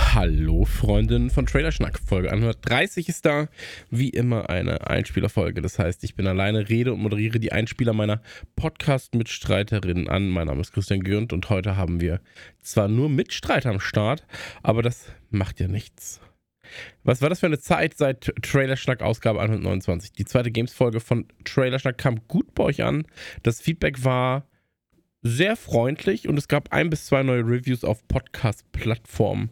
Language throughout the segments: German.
Hallo Freundinnen von Trailerschnack. Folge 130 ist da. Wie immer eine Einspielerfolge. Das heißt, ich bin alleine, rede und moderiere die Einspieler meiner Podcast-Mitstreiterinnen an. Mein Name ist Christian Gürnt und heute haben wir zwar nur Mitstreiter am Start, aber das macht ja nichts. Was war das für eine Zeit seit Trailerschnack Ausgabe 129? Die zweite Games-Folge von Trailerschnack kam gut bei euch an. Das Feedback war sehr freundlich und es gab ein bis zwei neue Reviews auf Podcast-Plattformen.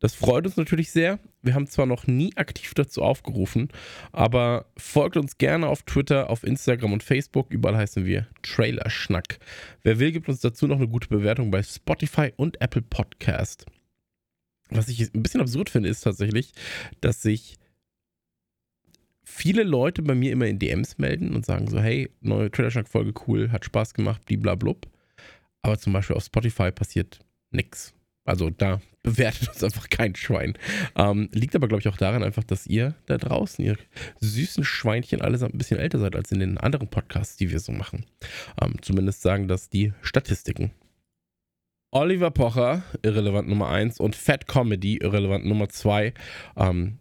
Das freut uns natürlich sehr. Wir haben zwar noch nie aktiv dazu aufgerufen, aber folgt uns gerne auf Twitter, auf Instagram und Facebook. Überall heißen wir Trailerschnack. Wer will, gibt uns dazu noch eine gute Bewertung bei Spotify und Apple Podcast. Was ich ein bisschen absurd finde, ist tatsächlich, dass sich viele Leute bei mir immer in DMs melden und sagen so, hey, neue Trailerschnack-Folge cool, hat Spaß gemacht, bliblablub. Aber zum Beispiel auf Spotify passiert nichts. Also da bewertet uns einfach kein Schwein. Ähm, liegt aber, glaube ich, auch daran einfach, dass ihr da draußen, ihr süßen Schweinchen, allesamt ein bisschen älter seid als in den anderen Podcasts, die wir so machen. Ähm, zumindest sagen das die Statistiken. Oliver Pocher, irrelevant Nummer 1 und Fat Comedy, irrelevant Nummer 2, ähm,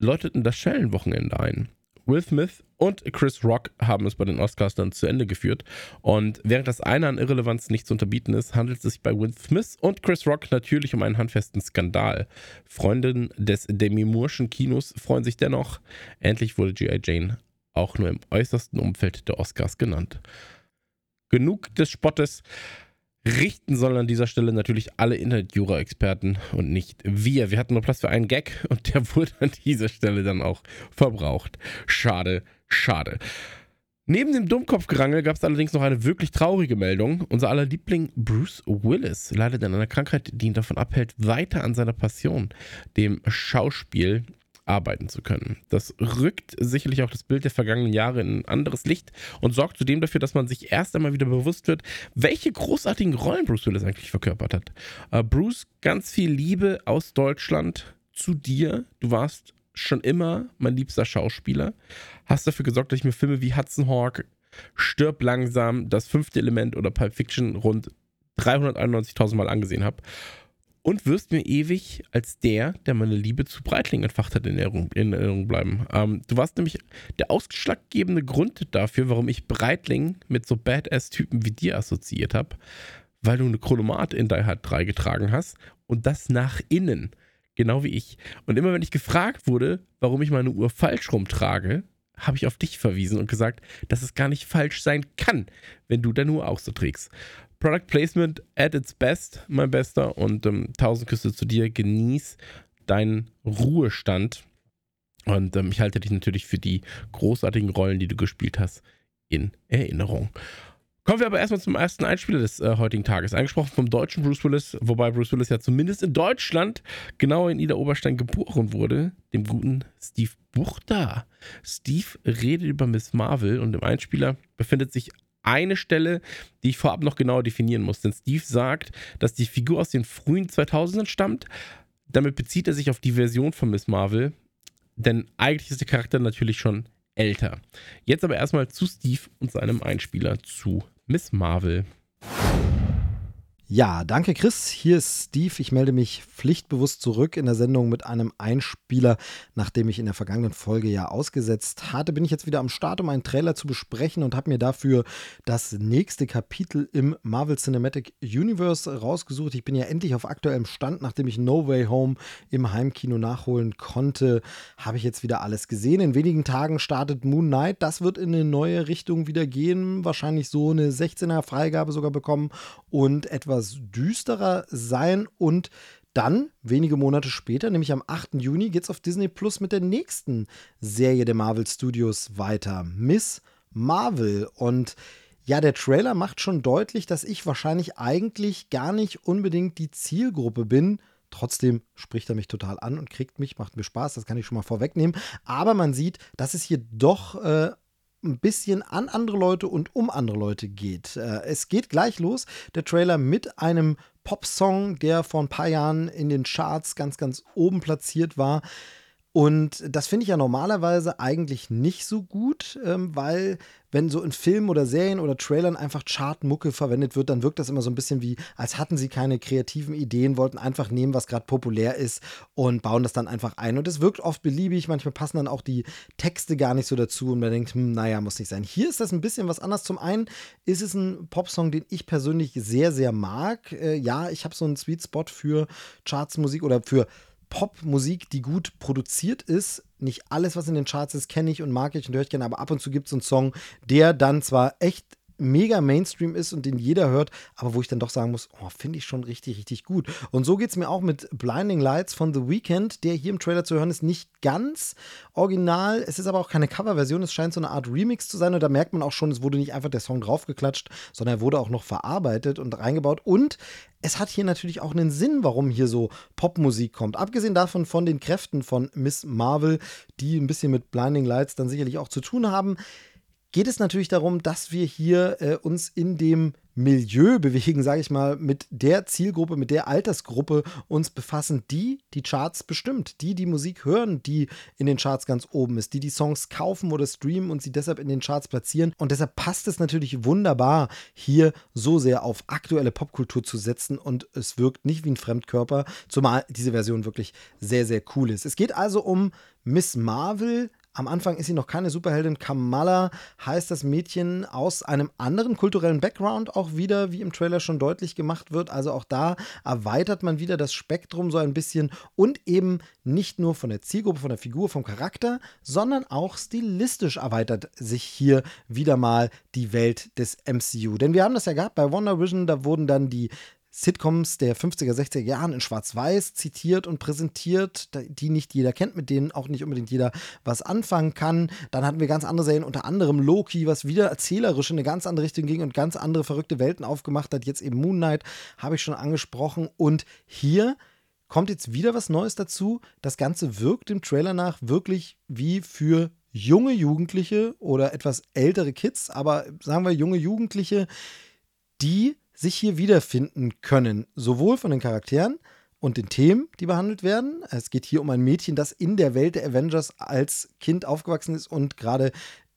läuteten das Schellenwochenende ein. Will Smith und Chris Rock haben es bei den Oscars dann zu Ende geführt. Und während das eine an Irrelevanz nicht zu unterbieten ist, handelt es sich bei Will Smith und Chris Rock natürlich um einen handfesten Skandal. Freundinnen des Demi Moore'schen Kinos freuen sich dennoch. Endlich wurde G.I. Jane auch nur im äußersten Umfeld der Oscars genannt. Genug des Spottes richten sollen an dieser Stelle natürlich alle Internet-Jura-Experten und nicht wir. Wir hatten nur Platz für einen Gag und der wurde an dieser Stelle dann auch verbraucht. Schade, schade. Neben dem Dummkopfgerangel gab es allerdings noch eine wirklich traurige Meldung. Unser aller Liebling Bruce Willis leidet an einer Krankheit, die ihn davon abhält, weiter an seiner Passion, dem Schauspiel, arbeiten zu können. Das rückt sicherlich auch das Bild der vergangenen Jahre in ein anderes Licht und sorgt zudem dafür, dass man sich erst einmal wieder bewusst wird, welche großartigen Rollen Bruce Willis eigentlich verkörpert hat. Uh, Bruce, ganz viel Liebe aus Deutschland zu dir. Du warst schon immer mein liebster Schauspieler. Hast dafür gesorgt, dass ich mir Filme wie Hudson Hawk, Stirb langsam, Das fünfte Element oder Pulp Fiction rund 391.000 Mal angesehen habe und wirst mir ewig als der, der meine Liebe zu Breitling entfacht hat, in Erinnerung, in Erinnerung bleiben. Ähm, du warst nämlich der ausschlaggebende Grund dafür, warum ich Breitling mit so Badass-Typen wie dir assoziiert habe, weil du eine Chronomat in Die Hard 3 getragen hast und das nach innen, genau wie ich. Und immer wenn ich gefragt wurde, warum ich meine Uhr falsch rumtrage, habe ich auf dich verwiesen und gesagt, dass es gar nicht falsch sein kann, wenn du deine Uhr auch so trägst. Product Placement at its best, mein Bester. Und ähm, tausend Küsse zu dir. Genieß deinen Ruhestand. Und ähm, ich halte dich natürlich für die großartigen Rollen, die du gespielt hast, in Erinnerung. Kommen wir aber erstmal zum ersten Einspieler des äh, heutigen Tages. Eingesprochen vom deutschen Bruce Willis, wobei Bruce Willis ja zumindest in Deutschland genau in Ida Oberstein geboren wurde, dem guten Steve Buchter. Steve redet über Miss Marvel und im Einspieler befindet sich eine Stelle, die ich vorab noch genauer definieren muss. Denn Steve sagt, dass die Figur aus den frühen 2000ern stammt. Damit bezieht er sich auf die Version von Miss Marvel. Denn eigentlich ist der Charakter natürlich schon älter. Jetzt aber erstmal zu Steve und seinem Einspieler zu Miss Marvel. Ja, danke Chris. Hier ist Steve. Ich melde mich pflichtbewusst zurück in der Sendung mit einem Einspieler, nachdem ich in der vergangenen Folge ja ausgesetzt hatte. Bin ich jetzt wieder am Start, um einen Trailer zu besprechen und habe mir dafür das nächste Kapitel im Marvel Cinematic Universe rausgesucht. Ich bin ja endlich auf aktuellem Stand, nachdem ich No Way Home im Heimkino nachholen konnte, habe ich jetzt wieder alles gesehen. In wenigen Tagen startet Moon Knight. Das wird in eine neue Richtung wieder gehen. Wahrscheinlich so eine 16er Freigabe sogar bekommen und etwas etwas düsterer sein und dann, wenige Monate später, nämlich am 8. Juni, geht es auf Disney Plus mit der nächsten Serie der Marvel Studios weiter. Miss Marvel. Und ja, der Trailer macht schon deutlich, dass ich wahrscheinlich eigentlich gar nicht unbedingt die Zielgruppe bin. Trotzdem spricht er mich total an und kriegt mich, macht mir Spaß, das kann ich schon mal vorwegnehmen. Aber man sieht, dass es hier doch äh, ein bisschen an andere Leute und um andere Leute geht. Äh, es geht gleich los, der Trailer mit einem Popsong, der vor ein paar Jahren in den Charts ganz, ganz oben platziert war. Und das finde ich ja normalerweise eigentlich nicht so gut, ähm, weil wenn so in Filmen oder Serien oder Trailern einfach Chartmucke verwendet wird, dann wirkt das immer so ein bisschen wie, als hatten sie keine kreativen Ideen, wollten einfach nehmen, was gerade populär ist und bauen das dann einfach ein. Und es wirkt oft beliebig, manchmal passen dann auch die Texte gar nicht so dazu und man denkt, hm, naja, muss nicht sein. Hier ist das ein bisschen was anderes. Zum einen ist es ein Popsong, den ich persönlich sehr, sehr mag. Äh, ja, ich habe so einen Sweet Spot für Chartsmusik oder für Popmusik, die gut produziert ist. Nicht alles, was in den Charts ist, kenne ich und mag ich und höre ich gerne, aber ab und zu gibt es einen Song, der dann zwar echt mega Mainstream ist und den jeder hört, aber wo ich dann doch sagen muss, oh, finde ich schon richtig, richtig gut. Und so geht es mir auch mit Blinding Lights von The Weeknd, der hier im Trailer zu hören ist, nicht ganz original. Es ist aber auch keine Coverversion, es scheint so eine Art Remix zu sein und da merkt man auch schon, es wurde nicht einfach der Song draufgeklatscht, sondern er wurde auch noch verarbeitet und reingebaut und es hat hier natürlich auch einen Sinn, warum hier so Popmusik kommt. Abgesehen davon von den Kräften von Miss Marvel, die ein bisschen mit Blinding Lights dann sicherlich auch zu tun haben geht es natürlich darum, dass wir hier äh, uns in dem Milieu bewegen, sage ich mal, mit der Zielgruppe, mit der Altersgruppe uns befassen, die die Charts bestimmt, die die Musik hören, die in den Charts ganz oben ist, die die Songs kaufen oder streamen und sie deshalb in den Charts platzieren. Und deshalb passt es natürlich wunderbar, hier so sehr auf aktuelle Popkultur zu setzen und es wirkt nicht wie ein Fremdkörper, zumal diese Version wirklich sehr, sehr cool ist. Es geht also um Miss Marvel, am Anfang ist sie noch keine Superheldin. Kamala heißt das Mädchen aus einem anderen kulturellen Background auch wieder, wie im Trailer schon deutlich gemacht wird. Also auch da erweitert man wieder das Spektrum so ein bisschen und eben nicht nur von der Zielgruppe, von der Figur, vom Charakter, sondern auch stilistisch erweitert sich hier wieder mal die Welt des MCU. Denn wir haben das ja gehabt bei Wonder Vision, da wurden dann die Sitcoms der 50er, 60er Jahren in Schwarz-Weiß zitiert und präsentiert, die nicht jeder kennt, mit denen auch nicht unbedingt jeder was anfangen kann. Dann hatten wir ganz andere Serien, unter anderem Loki, was wieder erzählerisch in eine ganz andere Richtung ging und ganz andere verrückte Welten aufgemacht hat. Jetzt eben Moon Knight, habe ich schon angesprochen. Und hier kommt jetzt wieder was Neues dazu. Das Ganze wirkt im Trailer nach wirklich wie für junge Jugendliche oder etwas ältere Kids, aber sagen wir junge Jugendliche, die sich hier wiederfinden können, sowohl von den Charakteren und den Themen, die behandelt werden. Es geht hier um ein Mädchen, das in der Welt der Avengers als Kind aufgewachsen ist und gerade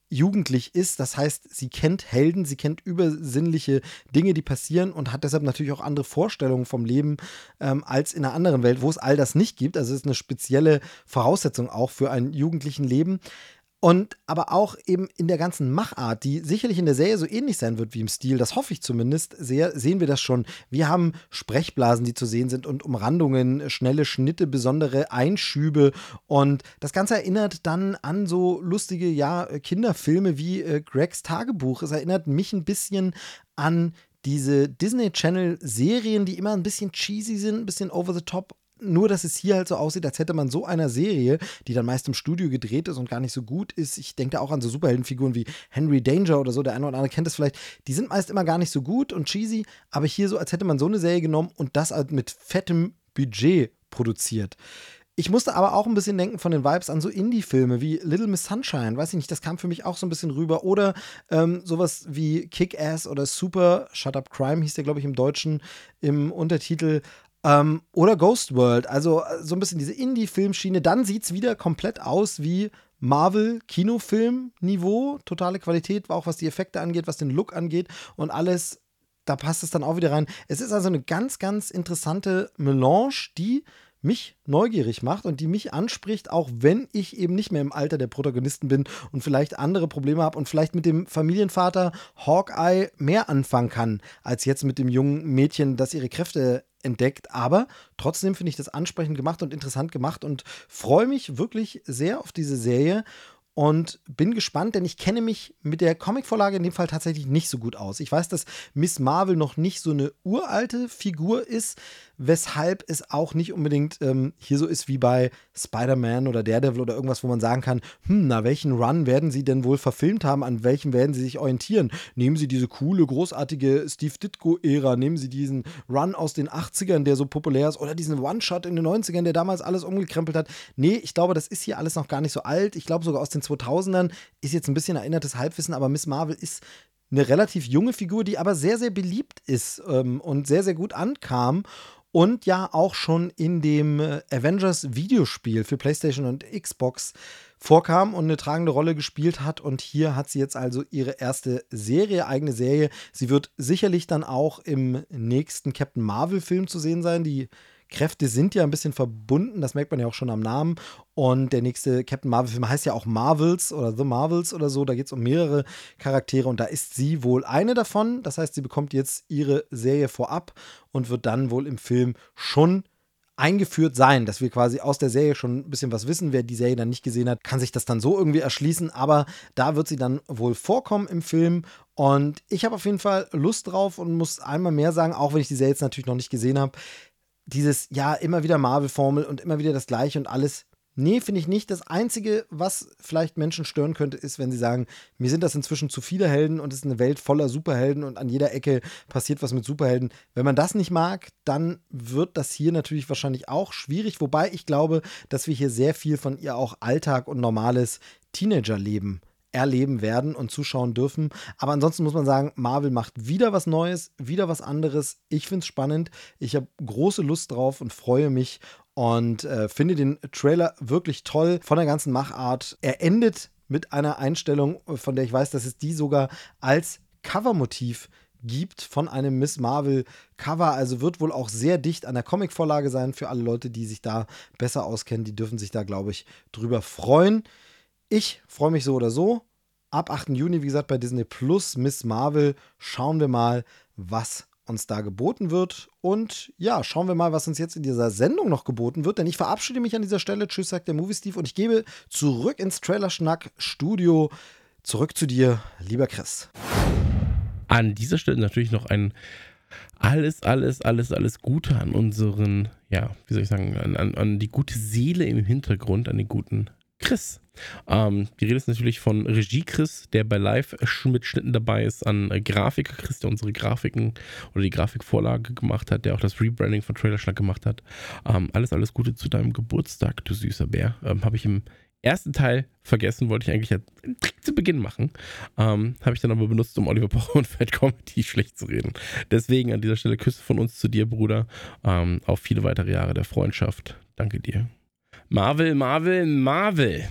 jugendlich ist. Das heißt, sie kennt Helden, sie kennt übersinnliche Dinge, die passieren und hat deshalb natürlich auch andere Vorstellungen vom Leben ähm, als in einer anderen Welt, wo es all das nicht gibt. Also es ist eine spezielle Voraussetzung auch für ein jugendlichen Leben. Und aber auch eben in der ganzen Machart, die sicherlich in der Serie so ähnlich sein wird wie im Stil, das hoffe ich zumindest sehr, sehen wir das schon. Wir haben Sprechblasen, die zu sehen sind und Umrandungen, schnelle Schnitte, besondere Einschübe. Und das Ganze erinnert dann an so lustige, ja, Kinderfilme wie äh, Gregs Tagebuch. Es erinnert mich ein bisschen an diese Disney Channel Serien, die immer ein bisschen cheesy sind, ein bisschen over the top, nur, dass es hier halt so aussieht, als hätte man so einer Serie, die dann meist im Studio gedreht ist und gar nicht so gut ist. Ich denke da auch an so Superheldenfiguren wie Henry Danger oder so, der eine oder andere kennt das vielleicht. Die sind meist immer gar nicht so gut und cheesy, aber hier so, als hätte man so eine Serie genommen und das halt mit fettem Budget produziert. Ich musste aber auch ein bisschen denken von den Vibes an so Indie-Filme wie Little Miss Sunshine, weiß ich nicht, das kam für mich auch so ein bisschen rüber. Oder ähm, sowas wie Kick-Ass oder Super, Shut Up Crime hieß der, glaube ich, im Deutschen im Untertitel. Ähm, oder Ghost World, also äh, so ein bisschen diese Indie-Filmschiene. Dann sieht es wieder komplett aus wie Marvel-Kinofilm-Niveau. Totale Qualität, auch was die Effekte angeht, was den Look angeht und alles. Da passt es dann auch wieder rein. Es ist also eine ganz, ganz interessante Melange, die mich neugierig macht und die mich anspricht, auch wenn ich eben nicht mehr im Alter der Protagonisten bin und vielleicht andere Probleme habe und vielleicht mit dem Familienvater Hawkeye mehr anfangen kann, als jetzt mit dem jungen Mädchen, das ihre Kräfte entdeckt. Aber trotzdem finde ich das ansprechend gemacht und interessant gemacht und freue mich wirklich sehr auf diese Serie und bin gespannt, denn ich kenne mich mit der Comicvorlage in dem Fall tatsächlich nicht so gut aus. Ich weiß, dass Miss Marvel noch nicht so eine uralte Figur ist, weshalb es auch nicht unbedingt ähm, hier so ist wie bei Spider-Man oder Daredevil oder irgendwas, wo man sagen kann, hm, na, welchen Run werden sie denn wohl verfilmt haben, an welchem werden sie sich orientieren? Nehmen sie diese coole, großartige Steve Ditko-Ära, nehmen sie diesen Run aus den 80ern, der so populär ist, oder diesen One-Shot in den 90ern, der damals alles umgekrempelt hat. Nee, ich glaube, das ist hier alles noch gar nicht so alt. Ich glaube sogar aus den 2000ern ist jetzt ein bisschen erinnertes Halbwissen, aber Miss Marvel ist eine relativ junge Figur, die aber sehr, sehr beliebt ist ähm, und sehr, sehr gut ankam und ja auch schon in dem äh, Avengers Videospiel für PlayStation und Xbox vorkam und eine tragende Rolle gespielt hat. Und hier hat sie jetzt also ihre erste Serie, eigene Serie. Sie wird sicherlich dann auch im nächsten Captain Marvel-Film zu sehen sein. Die Kräfte sind ja ein bisschen verbunden, das merkt man ja auch schon am Namen. Und der nächste Captain Marvel-Film heißt ja auch Marvels oder The Marvels oder so. Da geht es um mehrere Charaktere und da ist sie wohl eine davon. Das heißt, sie bekommt jetzt ihre Serie vorab und wird dann wohl im Film schon eingeführt sein, dass wir quasi aus der Serie schon ein bisschen was wissen. Wer die Serie dann nicht gesehen hat, kann sich das dann so irgendwie erschließen. Aber da wird sie dann wohl vorkommen im Film. Und ich habe auf jeden Fall Lust drauf und muss einmal mehr sagen, auch wenn ich die Serie jetzt natürlich noch nicht gesehen habe dieses, ja, immer wieder Marvel-Formel und immer wieder das Gleiche und alles. Nee, finde ich nicht. Das Einzige, was vielleicht Menschen stören könnte, ist, wenn sie sagen, mir sind das inzwischen zu viele Helden und es ist eine Welt voller Superhelden und an jeder Ecke passiert was mit Superhelden. Wenn man das nicht mag, dann wird das hier natürlich wahrscheinlich auch schwierig. Wobei ich glaube, dass wir hier sehr viel von ihr auch Alltag und normales Teenagerleben erleben werden und zuschauen dürfen. Aber ansonsten muss man sagen, Marvel macht wieder was Neues, wieder was anderes. Ich finde es spannend. Ich habe große Lust drauf und freue mich und äh, finde den Trailer wirklich toll von der ganzen Machart. Er endet mit einer Einstellung, von der ich weiß, dass es die sogar als Covermotiv gibt von einem Miss Marvel Cover. Also wird wohl auch sehr dicht an der Comicvorlage sein für alle Leute, die sich da besser auskennen. Die dürfen sich da, glaube ich, drüber freuen. Ich freue mich so oder so. Ab 8. Juni, wie gesagt, bei Disney Plus Miss Marvel schauen wir mal, was uns da geboten wird. Und ja, schauen wir mal, was uns jetzt in dieser Sendung noch geboten wird. Denn ich verabschiede mich an dieser Stelle. Tschüss, sagt der Movie Steve. Und ich gebe zurück ins Trailer-Schnack-Studio. Zurück zu dir, lieber Chris. An dieser Stelle natürlich noch ein alles, alles, alles, alles Gute an unseren, ja, wie soll ich sagen, an, an, an die gute Seele im Hintergrund, an den guten Chris. Ähm, die Rede ist natürlich von Regie Chris, der bei Live mit Schnitten dabei ist, an äh, Grafiker Chris, der unsere Grafiken oder die Grafikvorlage gemacht hat, der auch das Rebranding von Trailerschlag gemacht hat. Ähm, alles, alles Gute zu deinem Geburtstag, du süßer Bär. Ähm, Habe ich im ersten Teil vergessen, wollte ich eigentlich ja direkt zu Beginn machen. Ähm, Habe ich dann aber benutzt, um Oliver Pocher und Fat Comedy schlecht zu reden. Deswegen an dieser Stelle Küsse von uns zu dir, Bruder. Ähm, auf viele weitere Jahre der Freundschaft. Danke dir. Marvel, Marvel, Marvel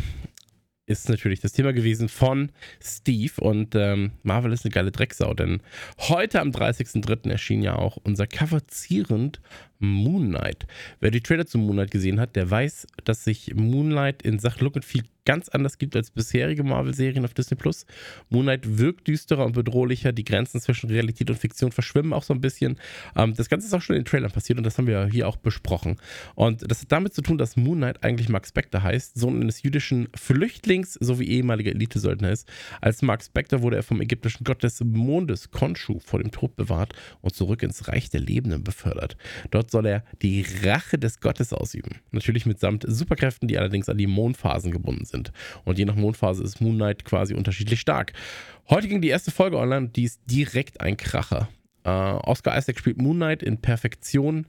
ist natürlich das Thema gewesen von Steve und ähm, Marvel ist eine geile Drecksau, denn heute am 30.03. erschien ja auch unser Cover zierend Moonlight. Wer die Trailer zu Moonlight gesehen hat, der weiß, dass sich Moonlight in Sachen Look and Feel ganz anders gibt als bisherige Marvel-Serien auf Disney Plus. Moonlight wirkt düsterer und bedrohlicher. Die Grenzen zwischen Realität und Fiktion verschwimmen auch so ein bisschen. Ähm, das Ganze ist auch schon in den Trailern passiert und das haben wir hier auch besprochen. Und das hat damit zu tun, dass Moonlight eigentlich Mark Spector heißt, Sohn eines jüdischen Flüchtlings sowie ehemaliger Elite-Söldner ist. Als Mark Spector wurde er vom ägyptischen Gott des Mondes Khonshu vor dem Tod bewahrt und zurück ins Reich der Lebenden befördert. Dort soll er die Rache des Gottes ausüben. Natürlich mitsamt Superkräften, die allerdings an die Mondphasen gebunden sind. Und je nach Mondphase ist Moon Knight quasi unterschiedlich stark. Heute ging die erste Folge online und die ist direkt ein Kracher. Uh, Oscar Isaac spielt Moon Knight in Perfektion.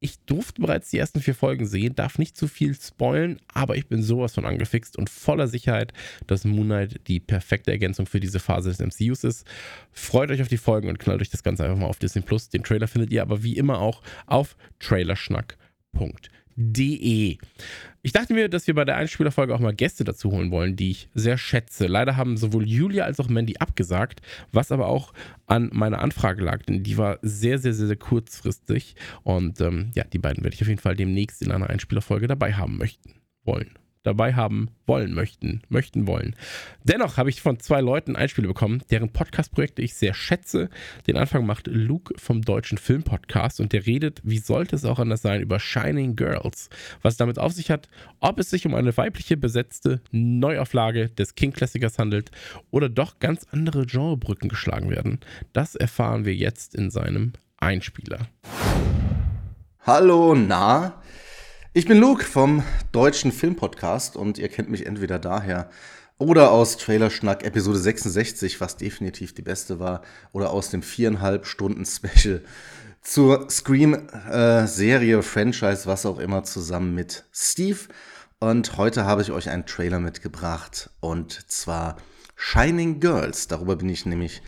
Ich durfte bereits die ersten vier Folgen sehen, darf nicht zu viel spoilen, aber ich bin sowas von angefixt und voller Sicherheit, dass Moon Knight die perfekte Ergänzung für diese Phase des MCUs ist. Freut euch auf die Folgen und knallt euch das Ganze einfach mal auf Disney Plus. Den Trailer findet ihr aber wie immer auch auf trailerschnack.de De. Ich dachte mir, dass wir bei der Einspielerfolge auch mal Gäste dazu holen wollen, die ich sehr schätze. Leider haben sowohl Julia als auch Mandy abgesagt, was aber auch an meiner Anfrage lag, denn die war sehr, sehr, sehr, sehr kurzfristig. Und ähm, ja, die beiden werde ich auf jeden Fall demnächst in einer Einspielerfolge dabei haben möchten wollen dabei haben wollen möchten, möchten wollen. Dennoch habe ich von zwei Leuten Einspiele bekommen, deren Podcast-Projekte ich sehr schätze. Den Anfang macht Luke vom Deutschen Film-Podcast und der redet, wie sollte es auch anders sein, über Shining Girls. Was damit auf sich hat, ob es sich um eine weibliche besetzte Neuauflage des King-Klassikers handelt oder doch ganz andere Genrebrücken geschlagen werden. Das erfahren wir jetzt in seinem Einspieler. Hallo, na? Ich bin Luke vom deutschen Filmpodcast und ihr kennt mich entweder daher oder aus Trailerschnack Episode 66, was definitiv die beste war, oder aus dem viereinhalb Stunden Special zur Scream-Serie, äh, Franchise, was auch immer, zusammen mit Steve. Und heute habe ich euch einen Trailer mitgebracht und zwar Shining Girls. Darüber bin ich nämlich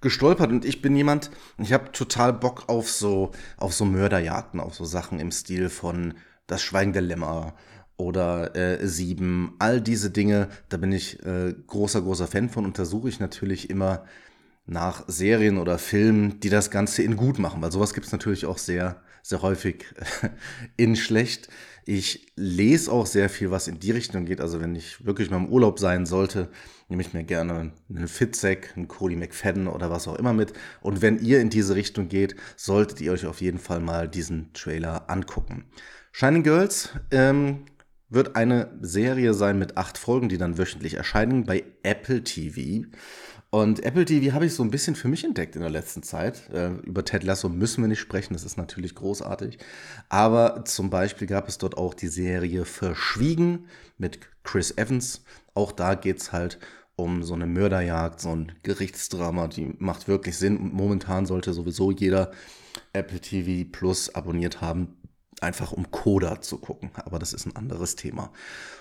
gestolpert und ich bin jemand, ich habe total Bock auf so auf so Mörderjagden, auf so Sachen im Stil von Das Schweigen der Lämmer oder äh, Sieben, all diese Dinge, da bin ich äh, großer großer Fan von und da suche ich natürlich immer nach Serien oder Filmen, die das Ganze in gut machen, weil sowas gibt es natürlich auch sehr sehr häufig in schlecht. Ich lese auch sehr viel, was in die Richtung geht. Also wenn ich wirklich mal im Urlaub sein sollte, nehme ich mir gerne einen Fitzek, einen Cody McFadden oder was auch immer mit. Und wenn ihr in diese Richtung geht, solltet ihr euch auf jeden Fall mal diesen Trailer angucken. Shining Girls ähm, wird eine Serie sein mit acht Folgen, die dann wöchentlich erscheinen bei Apple TV. Und Apple TV habe ich so ein bisschen für mich entdeckt in der letzten Zeit. Äh, über Ted Lasso müssen wir nicht sprechen, das ist natürlich großartig. Aber zum Beispiel gab es dort auch die Serie Verschwiegen mit Chris Evans. Auch da geht es halt um so eine Mörderjagd, so ein Gerichtsdrama, die macht wirklich Sinn. Und momentan sollte sowieso jeder Apple TV Plus abonniert haben, einfach um Coda zu gucken. Aber das ist ein anderes Thema.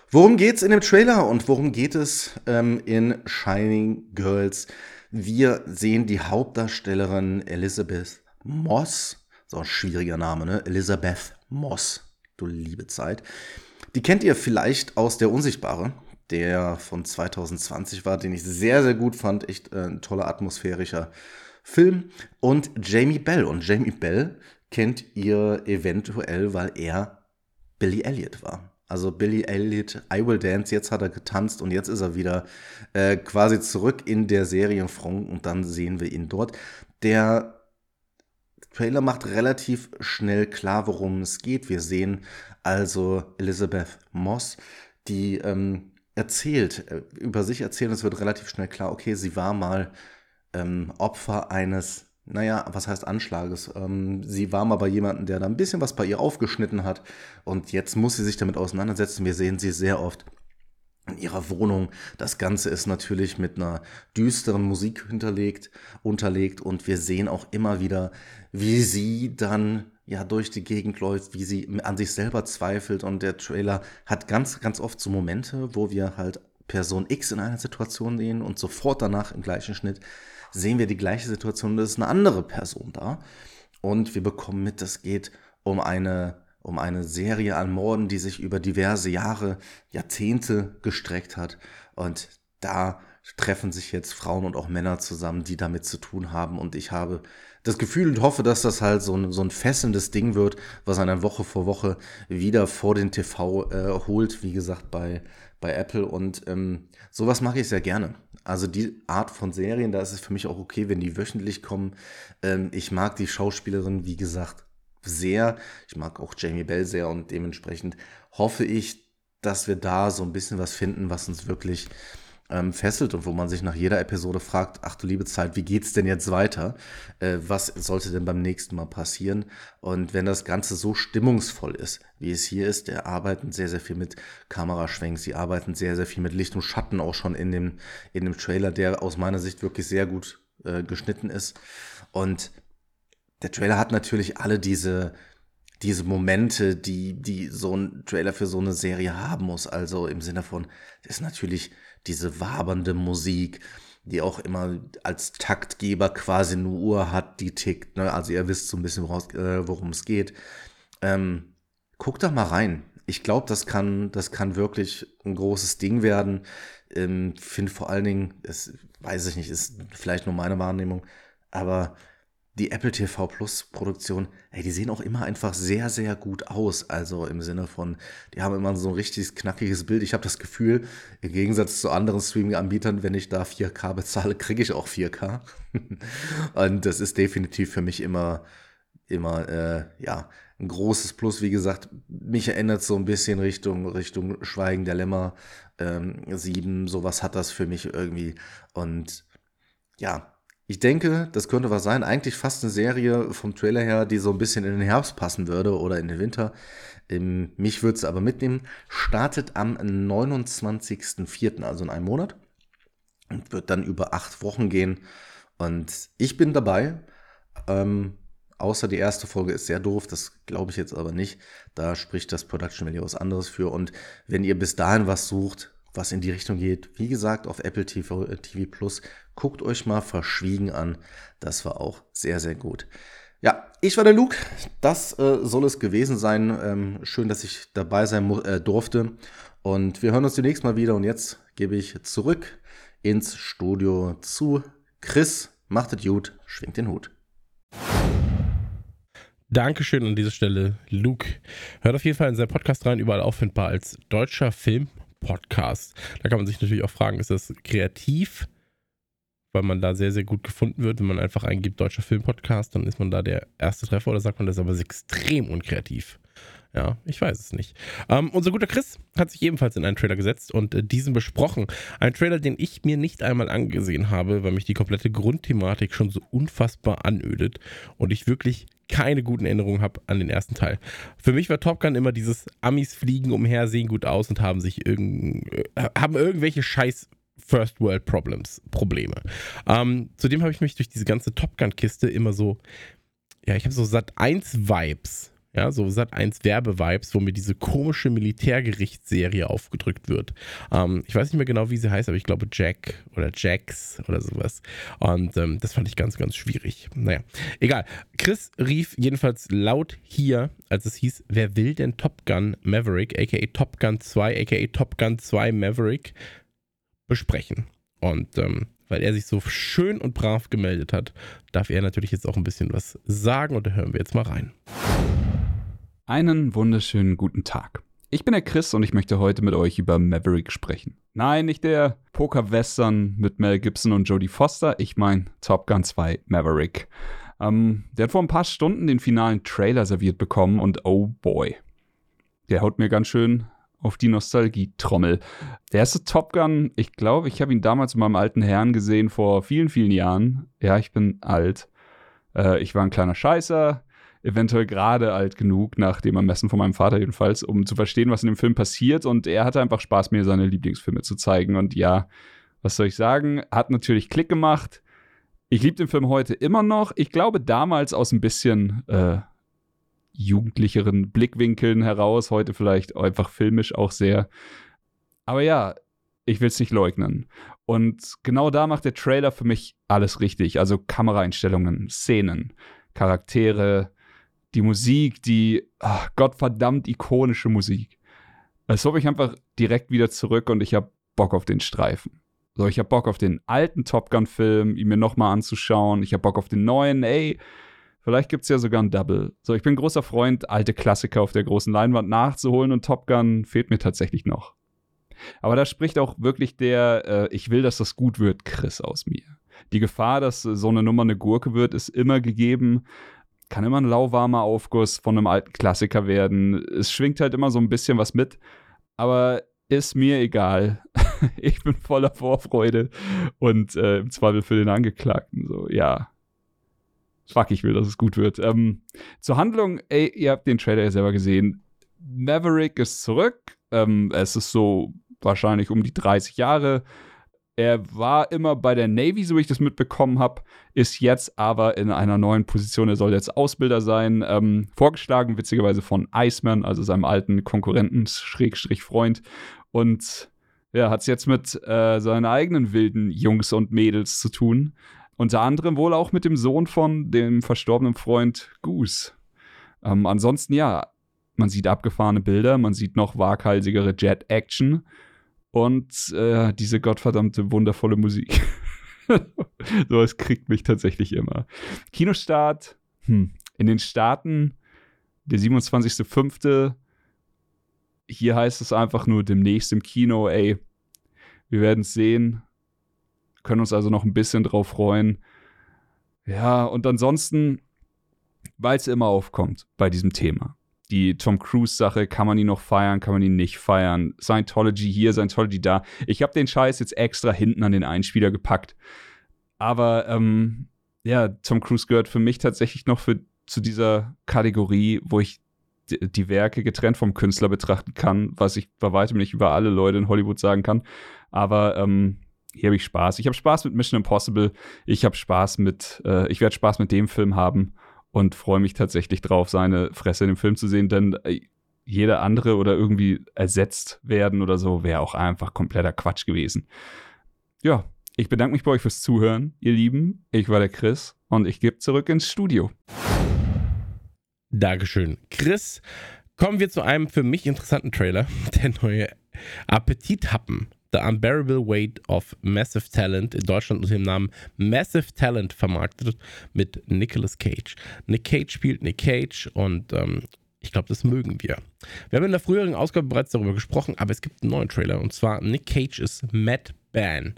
Worum geht's in dem Trailer und worum geht es ähm, in Shining Girls? Wir sehen die Hauptdarstellerin Elizabeth Moss. So ein schwieriger Name, ne? Elizabeth Moss. Du liebe Zeit. Die kennt ihr vielleicht aus Der Unsichtbare, der von 2020 war, den ich sehr, sehr gut fand. Echt äh, ein toller atmosphärischer Film. Und Jamie Bell. Und Jamie Bell kennt ihr eventuell, weil er Billy Elliot war. Also Billy Elliot, I Will Dance, jetzt hat er getanzt und jetzt ist er wieder äh, quasi zurück in der Serienfront und dann sehen wir ihn dort. Der Trailer macht relativ schnell klar, worum es geht. Wir sehen also Elizabeth Moss, die ähm, erzählt, äh, über sich erzählt, es wird relativ schnell klar, okay, sie war mal ähm, Opfer eines naja, was heißt Anschlages? Ähm, sie war mal bei jemandem, der da ein bisschen was bei ihr aufgeschnitten hat und jetzt muss sie sich damit auseinandersetzen. Wir sehen sie sehr oft in ihrer Wohnung. Das Ganze ist natürlich mit einer düsteren Musik hinterlegt, unterlegt und wir sehen auch immer wieder, wie sie dann ja durch die Gegend läuft, wie sie an sich selber zweifelt und der Trailer hat ganz, ganz oft so Momente, wo wir halt Person X in einer Situation sehen und sofort danach im gleichen Schnitt sehen wir die gleiche Situation, das ist eine andere Person da. Und wir bekommen mit, es geht um eine, um eine Serie an Morden, die sich über diverse Jahre, Jahrzehnte gestreckt hat. Und da treffen sich jetzt Frauen und auch Männer zusammen, die damit zu tun haben. Und ich habe das Gefühl und hoffe, dass das halt so ein, so ein fesselndes Ding wird, was einen Woche vor Woche wieder vor den TV äh, holt, wie gesagt, bei, bei Apple. Und ähm, sowas mache ich sehr gerne. Also die Art von Serien, da ist es für mich auch okay, wenn die wöchentlich kommen. Ähm, ich mag die Schauspielerin, wie gesagt, sehr. Ich mag auch Jamie Bell sehr und dementsprechend hoffe ich, dass wir da so ein bisschen was finden, was uns wirklich ähm, fesselt und wo man sich nach jeder Episode fragt, ach du liebe Zeit, wie geht's denn jetzt weiter? Äh, was sollte denn beim nächsten Mal passieren? Und wenn das Ganze so stimmungsvoll ist, wie es hier ist, der arbeiten sehr, sehr viel mit Kameraschwenks, sie arbeiten sehr, sehr viel mit Licht und Schatten auch schon in dem, in dem Trailer, der aus meiner Sicht wirklich sehr gut äh, geschnitten ist. Und der Trailer hat natürlich alle diese, diese Momente, die, die so ein Trailer für so eine Serie haben muss. Also im Sinne von, ist natürlich diese wabernde Musik, die auch immer als Taktgeber quasi eine Uhr hat, die tickt. Ne? Also ihr wisst so ein bisschen, äh, worum es geht. Ähm, guckt da mal rein. Ich glaube, das kann, das kann wirklich ein großes Ding werden. Ähm, Finde vor allen Dingen, es weiß ich nicht, ist vielleicht nur meine Wahrnehmung, aber die Apple TV Plus Produktion, ey, die sehen auch immer einfach sehr, sehr gut aus. Also im Sinne von, die haben immer so ein richtig knackiges Bild. Ich habe das Gefühl, im Gegensatz zu anderen Streaming-Anbietern, wenn ich da 4K bezahle, kriege ich auch 4K. Und das ist definitiv für mich immer, immer, äh, ja, ein großes Plus. Wie gesagt, mich erinnert so ein bisschen Richtung, Richtung Schweigen der Lämmer ähm, 7. Sowas hat das für mich irgendwie. Und ja, Ich denke, das könnte was sein. Eigentlich fast eine Serie vom Trailer her, die so ein bisschen in den Herbst passen würde oder in den Winter. Ähm, mich würde es aber mitnehmen. Startet am 29.04., also in einem Monat. Und wird dann über acht Wochen gehen. Und ich bin dabei. Ähm, außer die erste Folge ist sehr doof, das glaube ich jetzt aber nicht. Da spricht das Production Value was anderes für. Und wenn ihr bis dahin was sucht, was in die Richtung geht. Wie gesagt, auf Apple TV, äh, TV Plus. Guckt euch mal Verschwiegen an. Das war auch sehr, sehr gut. Ja, ich war der Luke. Das äh, soll es gewesen sein. Ähm, schön, dass ich dabei sein äh, durfte. Und wir hören uns demnächst mal wieder. Und jetzt gebe ich zurück ins Studio zu Chris. Macht es gut, schwingt den Hut. Dankeschön an dieser Stelle, Luke. Hört auf jeden Fall in seinen Podcast rein, überall auffindbar als deutscher Film Podcast. Da kann man sich natürlich auch fragen, ist das kreativ? Weil man da sehr, sehr gut gefunden wird. Wenn man einfach eingibt, deutscher Filmpodcast, dann ist man da der erste Treffer oder sagt man, das ist aber extrem unkreativ. Ja, ich weiß es nicht. Ähm, unser guter Chris hat sich ebenfalls in einen Trailer gesetzt und äh, diesen besprochen. Ein Trailer, den ich mir nicht einmal angesehen habe, weil mich die komplette Grundthematik schon so unfassbar anödet und ich wirklich keine guten Erinnerungen habe an den ersten Teil. Für mich war Top Gun immer dieses Amis fliegen umher, sehen gut aus und haben sich irgend, äh, haben irgendwelche scheiß First World Problems, Probleme. Ähm, zudem habe ich mich durch diese ganze Top Gun-Kiste immer so, ja, ich habe so Sat 1 Vibes ja, so Sat 1 Werbe-Vibes, wo mir diese komische Militärgerichtsserie aufgedrückt wird. Ähm, ich weiß nicht mehr genau, wie sie heißt, aber ich glaube Jack oder Jax oder sowas. Und ähm, das fand ich ganz, ganz schwierig. Naja, egal. Chris rief jedenfalls laut hier, als es hieß, wer will denn Top Gun Maverick, aka Top Gun 2, aka Top Gun 2 Maverick, besprechen. Und ähm, weil er sich so schön und brav gemeldet hat, darf er natürlich jetzt auch ein bisschen was sagen und da hören wir jetzt mal rein. Einen wunderschönen guten Tag. Ich bin der Chris und ich möchte heute mit euch über Maverick sprechen. Nein, nicht der Poker-Western mit Mel Gibson und Jodie Foster, ich meine Top Gun 2 Maverick. Ähm, der hat vor ein paar Stunden den finalen Trailer serviert bekommen und oh boy, der haut mir ganz schön auf die Nostalgie-Trommel. Der erste Top Gun, ich glaube, ich habe ihn damals mit meinem alten Herrn gesehen vor vielen, vielen Jahren. Ja, ich bin alt. Äh, ich war ein kleiner Scheißer eventuell gerade alt genug, nach dem Ermessen von meinem Vater jedenfalls, um zu verstehen, was in dem Film passiert. Und er hatte einfach Spaß, mir seine Lieblingsfilme zu zeigen. Und ja, was soll ich sagen? Hat natürlich Klick gemacht. Ich liebe den Film heute immer noch. Ich glaube, damals aus ein bisschen äh, jugendlicheren Blickwinkeln heraus, heute vielleicht einfach filmisch auch sehr. Aber ja, ich will es nicht leugnen. Und genau da macht der Trailer für mich alles richtig. Also Kameraeinstellungen, Szenen, Charaktere, die Musik, die ach, gottverdammt ikonische Musik. Als ob ich einfach direkt wieder zurück und ich habe Bock auf den Streifen. So, ich habe Bock auf den alten Top Gun-Film, ihn mir nochmal anzuschauen. Ich habe Bock auf den neuen, ey. Vielleicht gibt es ja sogar ein Double. So, ich bin großer Freund, alte Klassiker auf der großen Leinwand nachzuholen und Top Gun fehlt mir tatsächlich noch. Aber da spricht auch wirklich der, äh, ich will, dass das gut wird, Chris aus mir. Die Gefahr, dass so eine Nummer eine Gurke wird, ist immer gegeben kann immer ein lauwarmer Aufguss von einem alten Klassiker werden. Es schwingt halt immer so ein bisschen was mit, aber ist mir egal. ich bin voller Vorfreude und äh, im Zweifel für den Angeklagten. So, ja. Fuck, ich will, dass es gut wird. Ähm, zur Handlung, ey, ihr habt den Trailer ja selber gesehen. Maverick ist zurück. Ähm, es ist so wahrscheinlich um die 30 Jahre. Er war immer bei der Navy, so wie ich das mitbekommen habe, ist jetzt aber in einer neuen Position. Er soll jetzt Ausbilder sein. Ähm, vorgeschlagen, witzigerweise von Iceman, also seinem alten Konkurrenten, Schrägstrich Freund. Und ja, hat es jetzt mit äh, seinen eigenen wilden Jungs und Mädels zu tun. Unter anderem wohl auch mit dem Sohn von dem verstorbenen Freund Goose. Ähm, ansonsten ja, man sieht abgefahrene Bilder, man sieht noch waghalsigere Jet-Action und äh, diese gottverdammte wundervolle Musik. so, es kriegt mich tatsächlich immer. Kinostart hm, in den Staaten, der 27.05. Hier heißt es einfach nur demnächst im Kino, ey, wir werden es sehen. Können uns also noch ein bisschen drauf freuen. Ja, und ansonsten, weil es immer aufkommt bei diesem Thema die Tom Cruise-Sache, kann man ihn noch feiern, kann man ihn nicht feiern. Scientology hier, Scientology da. Ich habe den Scheiß jetzt extra hinten an den Einspieler gepackt. Aber ähm, ja, Tom Cruise gehört für mich tatsächlich noch für, zu dieser Kategorie, wo ich die Werke getrennt vom Künstler betrachten kann, was ich bei weitem nicht über alle Leute in Hollywood sagen kann. Aber ähm, hier habe ich Spaß. Ich habe Spaß mit Mission Impossible. Ich habe Spaß mit, äh, ich werde Spaß mit dem Film haben und freue mich tatsächlich drauf, seine Fresse in dem Film zu sehen, denn äh, jeder andere oder irgendwie ersetzt werden oder so wäre auch einfach kompletter Quatsch gewesen. Ja, ich bedanke mich bei euch fürs Zuhören, ihr Lieben. Ich war der Chris und ich gebe zurück ins Studio. Dankeschön. Chris, kommen wir zu einem für mich interessanten Trailer. Der neue Appetithappen. The Unbearable Weight of Massive Talent in Deutschland unter dem Namen Massive Talent vermarktet mit Nicolas Cage. Nick Cage spielt Nick Cage und ähm, ich glaube, das mögen wir. Wir haben in der früheren Ausgabe bereits darüber gesprochen, aber es gibt einen neuen Trailer und zwar Nick Cage ist Matt Ban.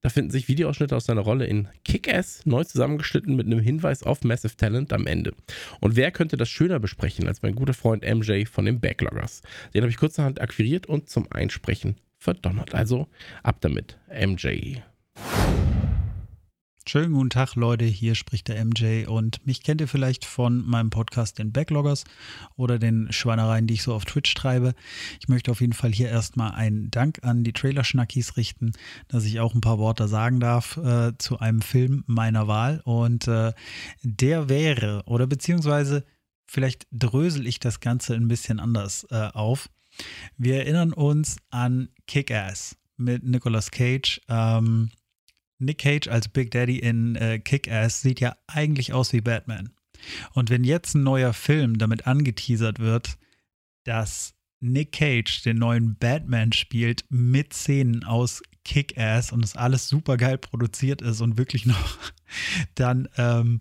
Da finden sich Videoausschnitte aus seiner Rolle in Kick-Ass, neu zusammengeschnitten mit einem Hinweis auf Massive Talent am Ende. Und wer könnte das schöner besprechen als mein guter Freund MJ von den Backloggers? Den habe ich kurzerhand akquiriert und zum Einsprechen verdonnert. Also ab damit, MJ. Schönen guten Tag, Leute. Hier spricht der MJ und mich kennt ihr vielleicht von meinem Podcast, den Backloggers oder den Schweinereien, die ich so auf Twitch treibe. Ich möchte auf jeden Fall hier erstmal einen Dank an die Trailer-Schnackis richten, dass ich auch ein paar Worte sagen darf äh, zu einem Film meiner Wahl. Und äh, der wäre, oder beziehungsweise vielleicht drösel ich das Ganze ein bisschen anders äh, auf. Wir erinnern uns an Kick-Ass mit Nicolas Cage. Ähm, Nick Cage als Big Daddy in äh, Kick-Ass sieht ja eigentlich aus wie Batman. Und wenn jetzt ein neuer Film damit angeteasert wird, dass Nick Cage den neuen Batman spielt mit Szenen aus Kick-Ass und es alles super geil produziert ist und wirklich noch dann ähm,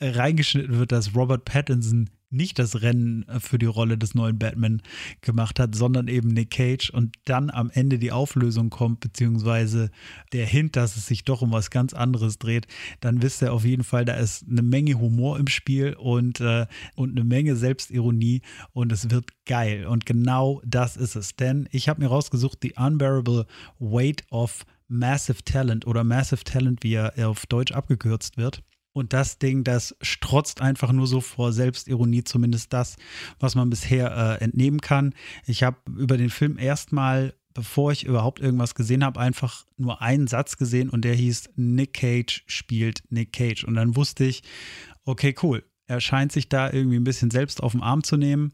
reingeschnitten wird, dass Robert Pattinson nicht das Rennen äh, für die Rolle des neuen Batman gemacht hat, sondern eben Nick Cage und dann am Ende die Auflösung kommt, beziehungsweise der Hint, dass es sich doch um was ganz anderes dreht, dann wisst ihr auf jeden Fall, da ist eine Menge Humor im Spiel und, äh, und eine Menge Selbstironie und es wird geil. Und genau das ist es. Denn ich habe mir rausgesucht, The Unbearable Weight of Massive Talent oder Massive Talent, wie er auf Deutsch abgekürzt wird. Und das Ding, das strotzt einfach nur so vor Selbstironie, zumindest das, was man bisher äh, entnehmen kann. Ich habe über den Film erstmal, bevor ich überhaupt irgendwas gesehen habe, einfach nur einen Satz gesehen und der hieß Nick Cage spielt Nick Cage. Und dann wusste ich, okay, cool. Er scheint sich da irgendwie ein bisschen selbst auf den Arm zu nehmen.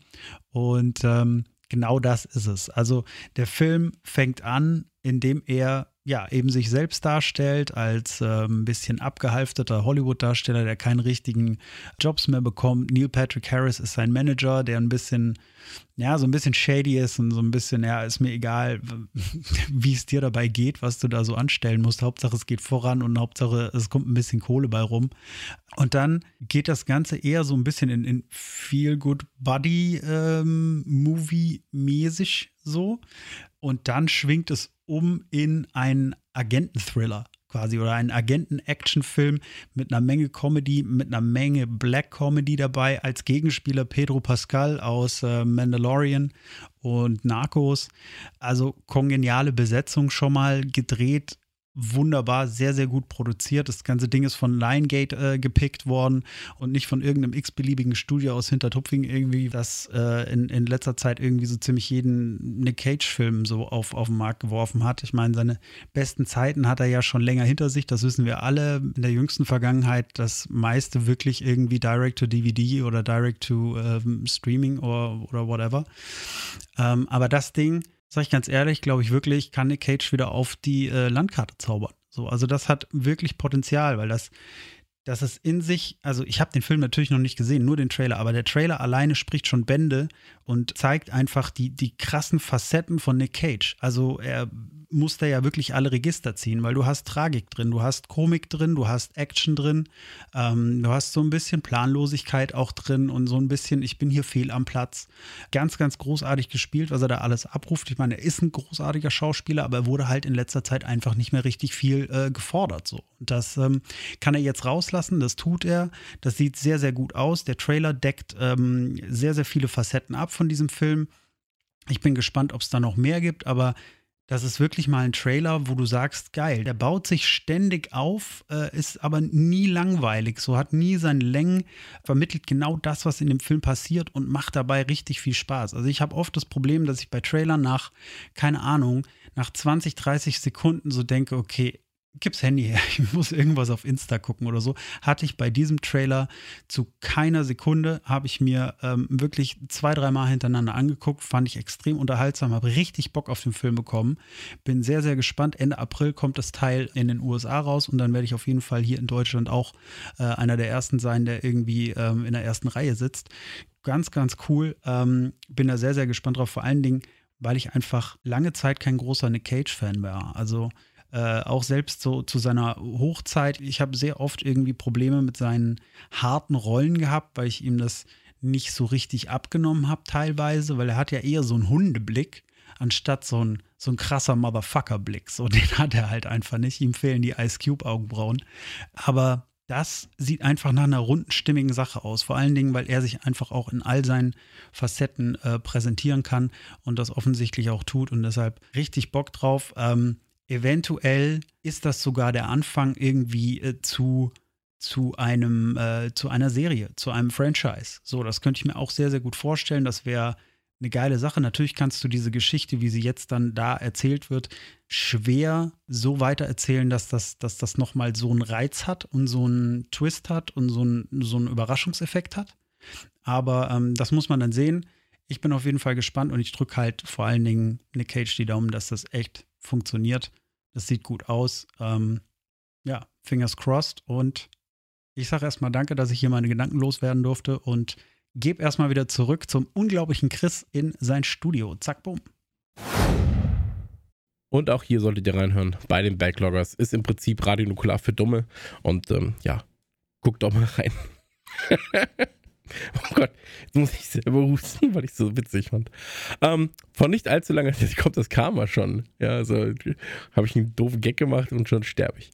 Und ähm, genau das ist es. Also der Film fängt an, indem er ja, eben sich selbst darstellt als äh, ein bisschen abgehalfterter Hollywood-Darsteller, der keinen richtigen Jobs mehr bekommt. Neil Patrick Harris ist sein Manager, der ein bisschen, ja, so ein bisschen shady ist und so ein bisschen, ja, ist mir egal, wie es dir dabei geht, was du da so anstellen musst. Hauptsache, es geht voran und Hauptsache, es kommt ein bisschen Kohle bei rum. Und dann geht das Ganze eher so ein bisschen in, in Feel-Good-Buddy-Movie-mäßig ähm, so. Und dann schwingt es um in einen Agenten-Thriller quasi oder einen Agenten-Action-Film mit einer Menge Comedy, mit einer Menge Black Comedy dabei, als Gegenspieler Pedro Pascal aus äh, Mandalorian und Narcos. Also kongeniale Besetzung schon mal gedreht wunderbar, sehr, sehr gut produziert. Das ganze Ding ist von Liongate äh, gepickt worden und nicht von irgendeinem x-beliebigen Studio aus Hintertupfing irgendwie, das äh, in, in letzter Zeit irgendwie so ziemlich jeden Nick Cage-Film so auf, auf den Markt geworfen hat. Ich meine, seine besten Zeiten hat er ja schon länger hinter sich, das wissen wir alle. In der jüngsten Vergangenheit das meiste wirklich irgendwie Direct-to-DVD oder Direct-to-Streaming ähm, oder, oder whatever. Ähm, aber das Ding sag ich ganz ehrlich, glaube ich wirklich, kann Nick Cage wieder auf die äh, Landkarte zaubern. So, also das hat wirklich Potenzial, weil das, das ist in sich, also ich habe den Film natürlich noch nicht gesehen, nur den Trailer, aber der Trailer alleine spricht schon Bände und zeigt einfach die, die krassen Facetten von Nick Cage. Also er muss da ja wirklich alle Register ziehen, weil du hast Tragik drin, du hast Komik drin, du hast Action drin, ähm, du hast so ein bisschen Planlosigkeit auch drin und so ein bisschen, ich bin hier fehl am Platz. Ganz, ganz großartig gespielt, was er da alles abruft. Ich meine, er ist ein großartiger Schauspieler, aber er wurde halt in letzter Zeit einfach nicht mehr richtig viel äh, gefordert. So. Das ähm, kann er jetzt rauslassen, das tut er. Das sieht sehr, sehr gut aus. Der Trailer deckt ähm, sehr, sehr viele Facetten ab von diesem Film. Ich bin gespannt, ob es da noch mehr gibt, aber Das ist wirklich mal ein Trailer, wo du sagst, geil, der baut sich ständig auf, äh, ist aber nie langweilig, so hat nie seine Längen, vermittelt genau das, was in dem Film passiert und macht dabei richtig viel Spaß. Also ich habe oft das Problem, dass ich bei Trailern nach, keine Ahnung, nach 20, 30 Sekunden so denke, okay, gib's Handy her, ich muss irgendwas auf Insta gucken oder so. Hatte ich bei diesem Trailer zu keiner Sekunde, habe ich mir ähm, wirklich zwei, dreimal hintereinander angeguckt, fand ich extrem unterhaltsam, habe richtig Bock auf den Film bekommen. Bin sehr, sehr gespannt. Ende April kommt das Teil in den USA raus und dann werde ich auf jeden Fall hier in Deutschland auch äh, einer der ersten sein, der irgendwie ähm, in der ersten Reihe sitzt. Ganz, ganz cool. Ähm, bin da sehr, sehr gespannt drauf, vor allen Dingen, weil ich einfach lange Zeit kein großer Nick Cage-Fan war. Also äh, auch selbst so zu seiner Hochzeit. Ich habe sehr oft irgendwie Probleme mit seinen harten Rollen gehabt, weil ich ihm das nicht so richtig abgenommen habe teilweise, weil er hat ja eher so einen Hundeblick anstatt so ein, so ein krasser Motherfucker-Blick. So, den hat er halt einfach nicht. Ihm fehlen die Ice Cube-Augenbrauen. Aber das sieht einfach nach einer runden, stimmigen Sache aus. Vor allen Dingen, weil er sich einfach auch in all seinen Facetten äh, präsentieren kann und das offensichtlich auch tut und deshalb richtig Bock drauf. Ähm, eventuell ist das sogar der Anfang irgendwie äh, zu zu einem äh, zu einer Serie, zu einem Franchise. So, das könnte ich mir auch sehr sehr gut vorstellen. Das wäre eine geile Sache. Natürlich kannst du diese Geschichte, wie sie jetzt dann da erzählt wird, schwer so weitererzählen, dass das, dass das nochmal so einen Reiz hat und so einen Twist hat und so einen, so einen Überraschungseffekt hat. Aber ähm, das muss man dann sehen. Ich bin auf jeden Fall gespannt und ich drücke halt vor allen Dingen Nick Cage die Daumen, dass das echt funktioniert. Das sieht gut aus. Ähm, ja, fingers crossed. Und ich sage erstmal danke, dass ich hier meine Gedanken loswerden durfte und gebe erstmal wieder zurück zum unglaublichen Chris in sein Studio. Zack, bumm. Und auch hier solltet ihr reinhören bei den Backloggers. Ist im Prinzip Radionukular für Dumme. Und ähm, ja, guckt doch mal rein. Oh Gott, jetzt muss ich selber husten, weil ich es so witzig fand. Ähm, vor nicht allzu langer Zeit kommt das Karma schon. Ja, also habe ich einen doofen Gag gemacht und schon sterbe ich.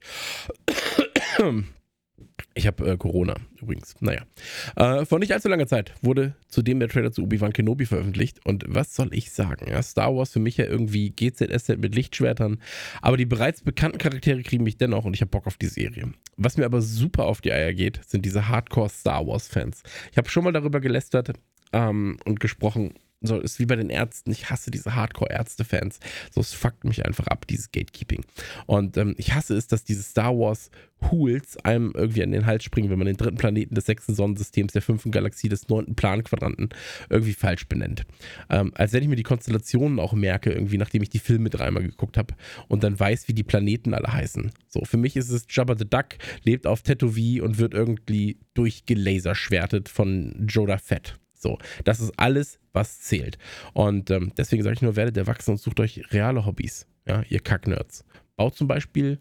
Ich habe äh, Corona übrigens. Naja. Äh, vor nicht allzu langer Zeit wurde zudem der Trailer zu Obi-Wan Kenobi veröffentlicht. Und was soll ich sagen? Ja, Star Wars für mich ja irgendwie GZSZ mit Lichtschwertern. Aber die bereits bekannten Charaktere kriegen mich dennoch und ich habe Bock auf die Serie. Was mir aber super auf die Eier geht, sind diese Hardcore-Star Wars-Fans. Ich habe schon mal darüber gelästert ähm, und gesprochen, so ist wie bei den Ärzten. Ich hasse diese Hardcore-Ärzte-Fans. So, es fuckt mich einfach ab, dieses Gatekeeping. Und ähm, ich hasse es, dass diese Star Wars Hools einem irgendwie an den Hals springen, wenn man den dritten Planeten des sechsten Sonnensystems, der fünften Galaxie, des neunten Planquadranten irgendwie falsch benennt. Ähm, als wenn ich mir die Konstellationen auch merke, irgendwie, nachdem ich die Filme dreimal geguckt habe und dann weiß, wie die Planeten alle heißen. So, für mich ist es Jabba the Duck, lebt auf Tatooine und wird irgendwie durchgelaserschwertet von Joda Fett. So, das ist alles, was zählt. Und ähm, deswegen sage ich nur, werdet erwachsen und sucht euch reale Hobbys. Ja, ihr Kacknerds. Baut zum Beispiel,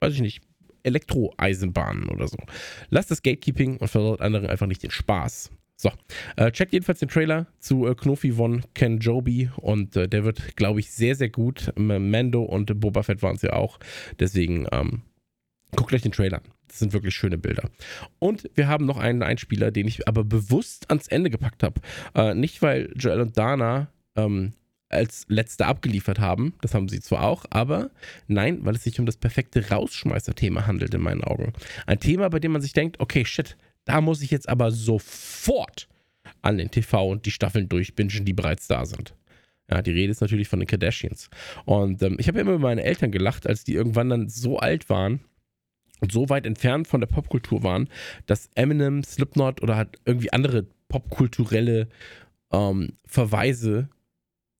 weiß ich nicht, Elektroeisenbahnen oder so. Lasst das Gatekeeping und versaut anderen einfach nicht den Spaß. So, äh, checkt jedenfalls den Trailer zu äh, Knofi von Ken Joby und äh, der wird, glaube ich, sehr, sehr gut. Mando und Boba Fett waren es ja auch. Deswegen ähm, guckt euch den Trailer an. Das sind wirklich schöne Bilder. Und wir haben noch einen Einspieler, den ich aber bewusst ans Ende gepackt habe. Äh, nicht, weil Joel und Dana ähm, als letzte abgeliefert haben, das haben sie zwar auch, aber nein, weil es sich um das perfekte Rausschmeißer-Thema handelt in meinen Augen. Ein Thema, bei dem man sich denkt, okay, shit, da muss ich jetzt aber sofort an den TV und die Staffeln durchbingen, die bereits da sind. Ja, die Rede ist natürlich von den Kardashians. Und ähm, ich habe immer über meine Eltern gelacht, als die irgendwann dann so alt waren, so weit entfernt von der Popkultur waren, dass Eminem, Slipknot oder halt irgendwie andere popkulturelle ähm, Verweise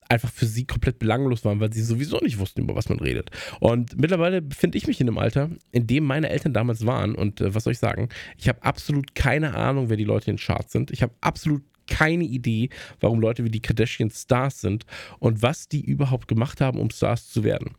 einfach für sie komplett belanglos waren, weil sie sowieso nicht wussten, über was man redet. Und mittlerweile befinde ich mich in einem Alter, in dem meine Eltern damals waren. Und äh, was soll ich sagen? Ich habe absolut keine Ahnung, wer die Leute in Charts sind. Ich habe absolut keine Idee, warum Leute wie die Kardashian Stars sind und was die überhaupt gemacht haben, um Stars zu werden.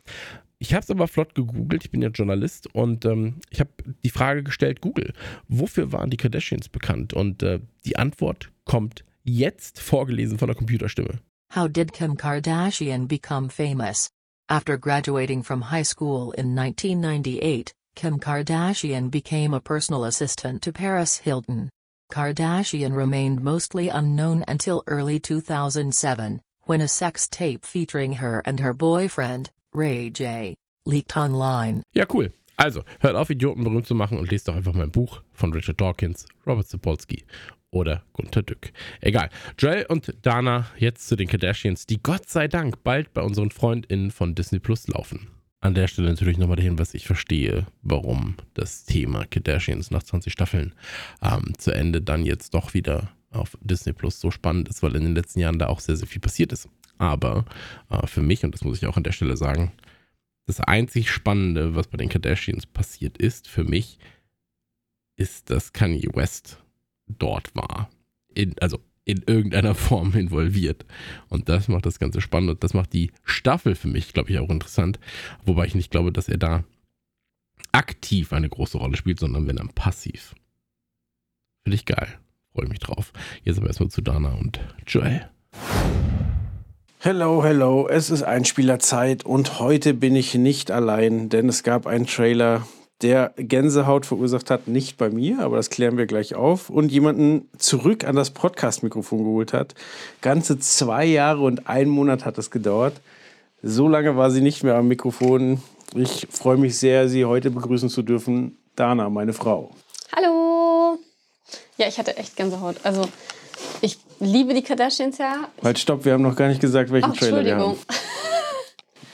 Ich habe es aber flott gegoogelt, ich bin ja Journalist und ähm, ich habe die Frage gestellt, Google, wofür waren die Kardashians bekannt? Und äh, die Antwort kommt jetzt vorgelesen von der Computerstimme. How did Kim Kardashian become famous? After graduating from high school in 1998, Kim Kardashian became a personal assistant to Paris Hilton. Kardashian remained mostly unknown until early 2007, when a sex tape featuring her and her boyfriend, Ray J. Leaked online. Ja, cool. Also, hört auf, Idioten berühmt zu machen und lest doch einfach mein Buch von Richard Dawkins, Robert Sapolsky oder Gunter Dück. Egal. Joel und Dana jetzt zu den Kardashians, die Gott sei Dank bald bei unseren FreundInnen von Disney Plus laufen. An der Stelle natürlich nochmal dahin, was ich verstehe, warum das Thema Kardashians nach 20 Staffeln ähm, zu Ende dann jetzt doch wieder auf Disney Plus so spannend ist, weil in den letzten Jahren da auch sehr, sehr viel passiert ist. Aber äh, für mich, und das muss ich auch an der Stelle sagen, das einzig Spannende, was bei den Kardashians passiert ist, für mich, ist, dass Kanye West dort war. In, also in irgendeiner Form involviert. Und das macht das Ganze spannend und das macht die Staffel für mich, glaube ich, auch interessant. Wobei ich nicht glaube, dass er da aktiv eine große Rolle spielt, sondern wenn dann passiv. Finde ich geil. Freue mich drauf. Jetzt aber erstmal zu Dana und Joel. Hello, hello, es ist Einspielerzeit und heute bin ich nicht allein, denn es gab einen Trailer, der Gänsehaut verursacht hat, nicht bei mir, aber das klären wir gleich auf, und jemanden zurück an das Podcast-Mikrofon geholt hat. Ganze zwei Jahre und ein Monat hat es gedauert. So lange war sie nicht mehr am Mikrofon. Ich freue mich sehr, Sie heute begrüßen zu dürfen. Dana, meine Frau. Hallo! Ja, ich hatte echt Gänsehaut. Also, ich liebe die Kardashians ja. Halt, stopp, wir haben noch gar nicht gesagt, welchen Ach, Trailer wir Entschuldigung. haben.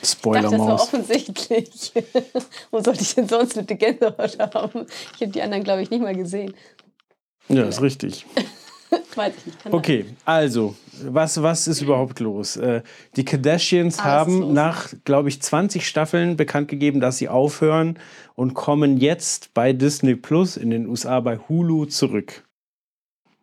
Ich dachte, das war offensichtlich. Wo sollte ich denn sonst mit der Gänsehaut haben? Ich habe die anderen, glaube ich, nicht mal gesehen. Ja, ist richtig. Weiß ich nicht. Okay, also, was, was ist überhaupt los? Äh, die Kardashians Alles haben nach, glaube ich, 20 Staffeln bekannt gegeben, dass sie aufhören und kommen jetzt bei Disney Plus in den USA bei Hulu zurück.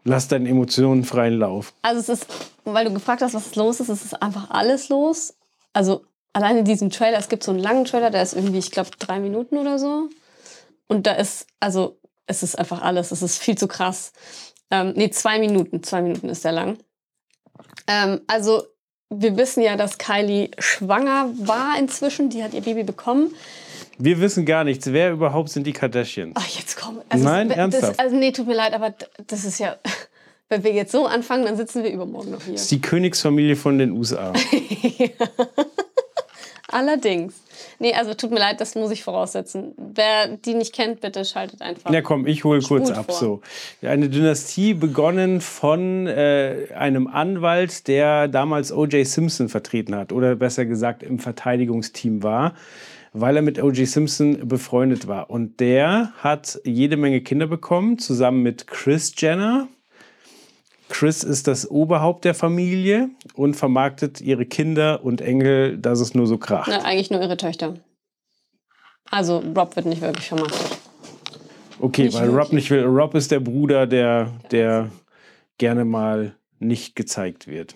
Lass deinen Emotionen freien Lauf. Also es ist, weil du gefragt hast, was los ist, es ist einfach alles los. Also alleine diesen Trailer, es gibt so einen langen Trailer, der ist irgendwie, ich glaube, drei Minuten oder so. Und da ist, also es ist einfach alles, es ist viel zu krass. Ähm, nee, zwei Minuten, zwei Minuten ist der lang. Ähm, also wir wissen ja, dass Kylie schwanger war inzwischen, die hat ihr Baby bekommen. Wir wissen gar nichts. Wer überhaupt sind die Kardashians? Ach, jetzt komm. Also Nein, das, ernsthaft? Also nee, tut mir leid, aber das ist ja, wenn wir jetzt so anfangen, dann sitzen wir übermorgen noch hier. Das ist die Königsfamilie von den USA. Allerdings. Nee, also tut mir leid, das muss ich voraussetzen. Wer die nicht kennt, bitte schaltet einfach. Ja, komm, ich hole kurz ab. vor. So. Eine Dynastie begonnen von äh, einem Anwalt, der damals O.J. Simpson vertreten hat. Oder besser gesagt im Verteidigungsteam war, weil er mit O.J. Simpson befreundet war. Und der hat jede Menge Kinder bekommen, zusammen mit Chris Jenner. Chris ist das Oberhaupt der Familie und vermarktet ihre Kinder und Enkel, dass es nur so kracht. Na, eigentlich nur ihre Töchter. Also Rob wird nicht wirklich vermarktet. Okay, Nicht weil Rob wirklich. nicht will. Rob ist der Bruder, der, der gerne mal nicht gezeigt wird.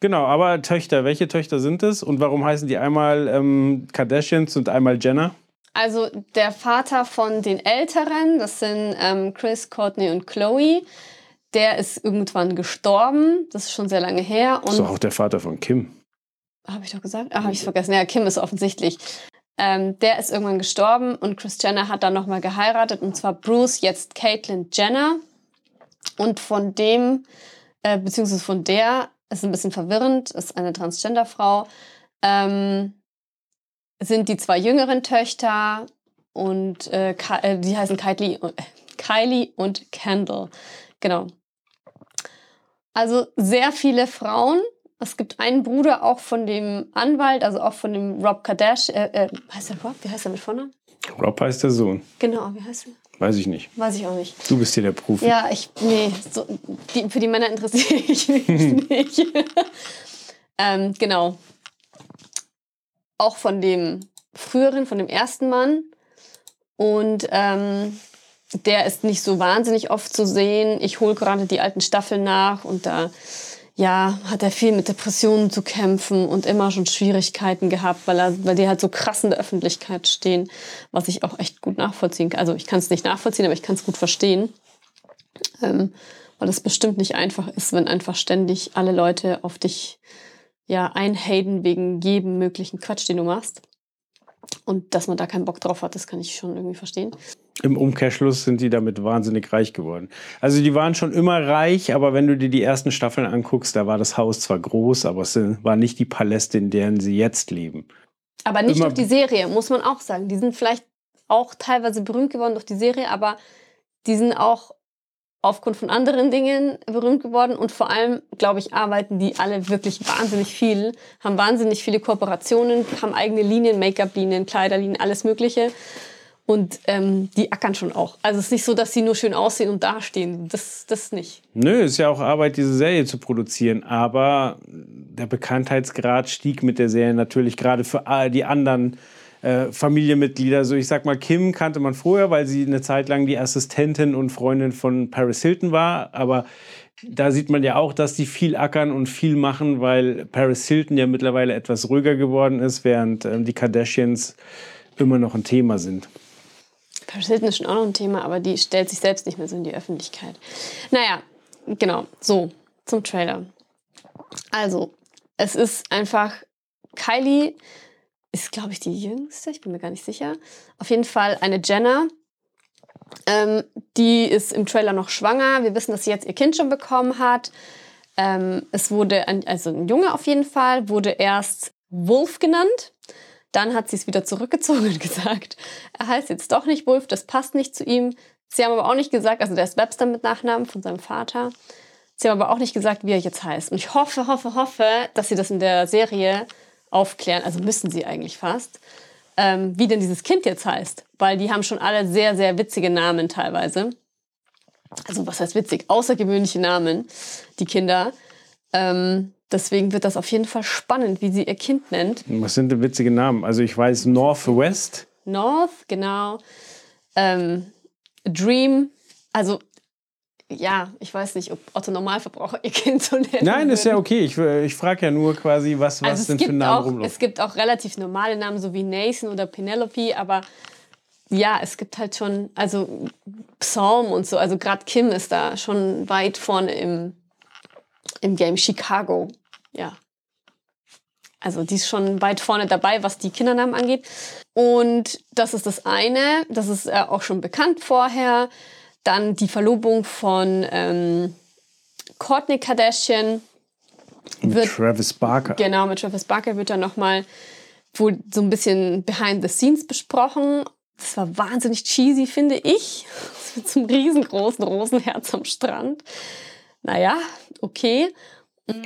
Genau, aber Töchter, welche Töchter sind es und warum heißen die einmal ähm, Kardashians und einmal Jenner? Also der Vater von den Älteren, das sind ähm, Chris, Courtney und Chloe, der ist irgendwann gestorben. Das ist schon sehr lange her. Und So auch der Vater von Kim. Habe ich doch gesagt? Ah, habe ich vergessen. Ja, Kim ist offensichtlich. Ähm, der ist irgendwann gestorben und Chris Jenner hat dann nochmal geheiratet und zwar Bruce, jetzt Caitlyn Jenner. Und von dem, äh, beziehungsweise von der, ist ein bisschen verwirrend, ist eine Transgender-Frau, ähm, sind die zwei jüngeren Töchter und äh, äh, die heißen Kylie, äh, Kylie und Kendall. Genau. Also sehr viele Frauen. Es gibt einen Bruder auch von dem Anwalt, also auch von dem Rob Kardashian. Äh, äh, heißt der Rob? Wie heißt er mit Vornamen? Rob heißt der Sohn. Genau, wie heißt er? Weiß ich nicht. Weiß ich auch nicht. Du bist hier der Profi. Ja, ich, nee, so, die, für die Männer interessiere ich mich nicht. ähm, genau. Auch von dem früheren, von dem ersten Mann. Und ähm, der ist nicht so wahnsinnig oft zu sehen. Ich hole gerade die alten Staffeln nach und da ja, hat er viel mit Depressionen zu kämpfen und immer schon Schwierigkeiten gehabt, weil, er, weil die halt so krass in der Öffentlichkeit stehen, was ich auch echt gut nachvollziehen kann. Also ich kann es nicht nachvollziehen, aber ich kann es gut verstehen. Ähm, weil es bestimmt nicht einfach ist, wenn einfach ständig alle Leute auf dich ja, einhaten wegen jedem möglichen Quatsch, den du machst. Und dass man da keinen Bock drauf hat, das kann ich schon irgendwie verstehen. Im Umkehrschluss sind die damit wahnsinnig reich geworden. Also die waren schon immer reich, aber wenn du dir die ersten Staffeln anguckst, da war das Haus zwar groß, aber es waren nicht die Paläste, in denen sie jetzt leben. Aber nicht Immer- durch die Serie, muss man auch sagen. Die sind vielleicht auch teilweise berühmt geworden durch die Serie, aber die sind auch aufgrund von anderen Dingen berühmt geworden und vor allem, glaube ich, arbeiten die alle wirklich wahnsinnig viel, haben wahnsinnig viele Kooperationen, haben eigene Linien, Make-up-Linien, Kleiderlinien, alles Mögliche. Und ähm, die ackern schon auch. Also es ist nicht so, dass sie nur schön aussehen und dastehen. Das, das nicht. Nö, ist ja auch Arbeit, diese Serie zu produzieren. Aber der Bekanntheitsgrad stieg mit der Serie natürlich gerade für die anderen äh, Familienmitglieder. So, ich sag mal, Kim kannte man vorher, weil sie eine Zeit lang die Assistentin und Freundin von Paris Hilton war. Aber da sieht man ja auch, dass die viel ackern und viel machen, weil Paris Hilton ja mittlerweile etwas ruhiger geworden ist, während ähm, die Kardashians immer noch ein Thema sind. Hilton ist schon auch noch ein Thema, aber die stellt sich selbst nicht mehr so in die Öffentlichkeit. Naja, genau, so zum Trailer. Also, es ist einfach, Kylie ist, glaube ich, die jüngste, ich bin mir gar nicht sicher. Auf jeden Fall eine Jenner. Ähm, die ist im Trailer noch schwanger. Wir wissen, dass sie jetzt ihr Kind schon bekommen hat. Ähm, es wurde, ein, also ein Junge auf jeden Fall, wurde erst Wolf genannt. Dann hat sie es wieder zurückgezogen und gesagt, er heißt jetzt doch nicht Wolf, das passt nicht zu ihm. Sie haben aber auch nicht gesagt, also der ist Webster mit Nachnamen von seinem Vater. Sie haben aber auch nicht gesagt, wie er jetzt heißt. Und ich hoffe, hoffe, hoffe, dass sie das in der Serie aufklären, also müssen sie eigentlich fast, ähm, wie denn dieses Kind jetzt heißt. Weil die haben schon alle sehr, sehr witzige Namen teilweise. Also was heißt witzig? Außergewöhnliche Namen, die Kinder. Ähm, deswegen wird das auf jeden Fall spannend, wie sie ihr Kind nennt. Was sind denn witzige Namen? Also ich weiß Northwest. North, genau. Ähm, Dream, also ja, ich weiß nicht, ob Otto Normalverbraucher ihr Kind so nennen Nein, ist ja okay. Ich, ich frage ja nur quasi, was, was Also es denn für gibt, Namen auch, rumlaufen. es gibt auch relativ normale Namen, so wie Nathan oder Penelope, aber ja, es gibt halt schon, also Psalm und so, also gerade Kim ist da schon weit vorne im, im Game Chicago, ja. Also die ist schon weit vorne dabei, was die Kindernamen angeht. Und das ist das eine, das ist äh, auch schon bekannt vorher. Dann die Verlobung von ähm, Kourtney Kardashian. Mit wird- Travis Barker. Genau, mit Travis Barker wird dann nochmal wohl so ein bisschen behind the scenes besprochen. Das war wahnsinnig cheesy, finde ich. Mit so einem riesengroßen Rosenherz am Strand. Naja, okay.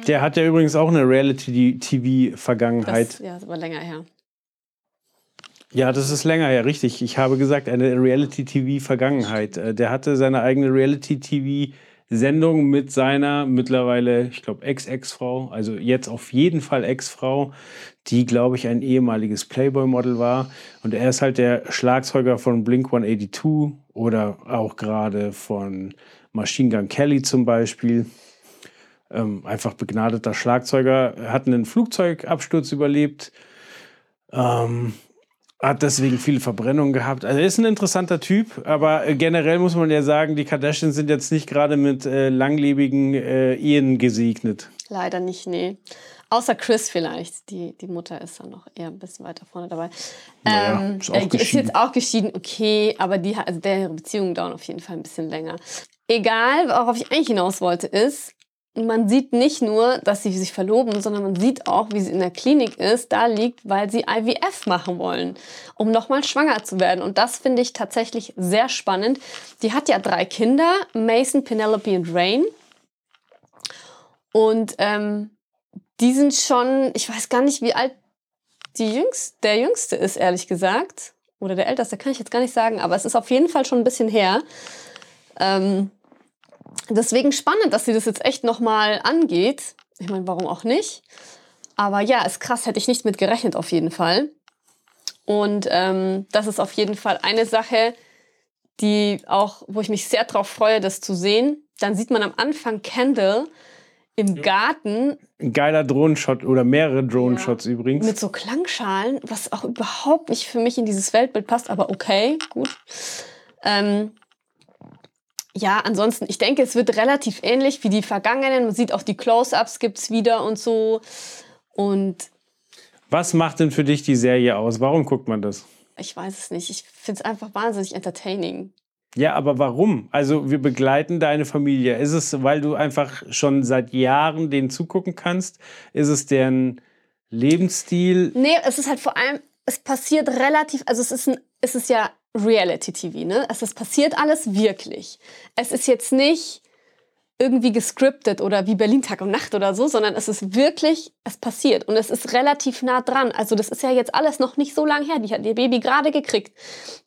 Der hat ja übrigens auch eine Reality-TV-Vergangenheit. Das, ja, ist aber länger her. Ja, das ist länger her, richtig. Ich habe gesagt, eine Reality-TV-Vergangenheit. Äh, Der hatte seine eigene Reality-TV-Sendung mit seiner mittlerweile, ich glaube, Ex-Ex-Frau, also jetzt auf jeden Fall Ex-Frau, die, glaube ich, ein ehemaliges Playboy-Model war. Und er ist halt der Schlagzeuger von Blink 182 oder auch gerade von Machine Gun Kelly zum Beispiel. Ähm, einfach begnadeter Schlagzeuger, hat einen Flugzeugabsturz überlebt. Ähm, hat deswegen viele Verbrennungen gehabt. Also er ist ein interessanter Typ, aber äh, generell muss man ja sagen, die Kardashians sind jetzt nicht gerade mit äh, langlebigen äh, Ehen gesegnet. Leider nicht, nee. Außer Chris vielleicht. Die, die Mutter ist dann noch eher ein bisschen weiter vorne dabei. Naja, ähm, ist auch er ist jetzt auch geschieden, okay, aber die, also deren Beziehungen dauern auf jeden Fall ein bisschen länger. Egal, worauf ich eigentlich hinaus wollte, ist, man sieht nicht nur, dass sie sich verloben, sondern man sieht auch, wie sie in der Klinik ist, da liegt, weil sie IVF machen wollen, um nochmal schwanger zu werden. Und das finde ich tatsächlich sehr spannend. Die hat ja drei Kinder, Mason, Penelope und Rain. Und ähm, die sind schon, ich weiß gar nicht, wie alt die jüngst, der Jüngste ist, ehrlich gesagt. Oder der Älteste, kann ich jetzt gar nicht sagen, aber es ist auf jeden Fall schon ein bisschen her. Ähm, deswegen spannend, dass sie das jetzt echt nochmal angeht. Ich meine, warum auch nicht? Aber ja, ist krass, hätte ich nicht mit gerechnet, auf jeden Fall. Und ähm, das ist auf jeden Fall eine Sache, die auch, wo ich mich sehr drauf freue, das zu sehen. Dann sieht man am Anfang Kendall im Garten Ein geiler Drohnenshot oder mehrere Drohnenshots übrigens. mit so Klangschalen, was auch überhaupt nicht für mich in dieses Weltbild passt, aber okay, gut. Ähm, ja, ansonsten, ich denke, es wird relativ ähnlich wie die vergangenen. Man sieht auch die Close-Ups gibt's wieder und so. Und Was macht denn für dich die Serie aus? Warum guckt man das? ich weiß es nicht. Ich finde es einfach wahnsinnig entertaining. Ja, aber warum? Also wir begleiten deine Familie. Ist es, weil du einfach schon seit Jahren denen zugucken kannst? Ist es deren Lebensstil? Nee, es ist halt vor allem, es passiert relativ, also es ist, ein, es ist ja Reality-TV, ne? Also es passiert alles wirklich. Es ist jetzt nicht irgendwie gescriptet oder wie Berlin Tag und Nacht oder so, sondern es ist wirklich, es passiert und es ist relativ nah dran. Also das ist ja jetzt alles noch nicht so lange her. Die hat ihr Baby gerade gekriegt.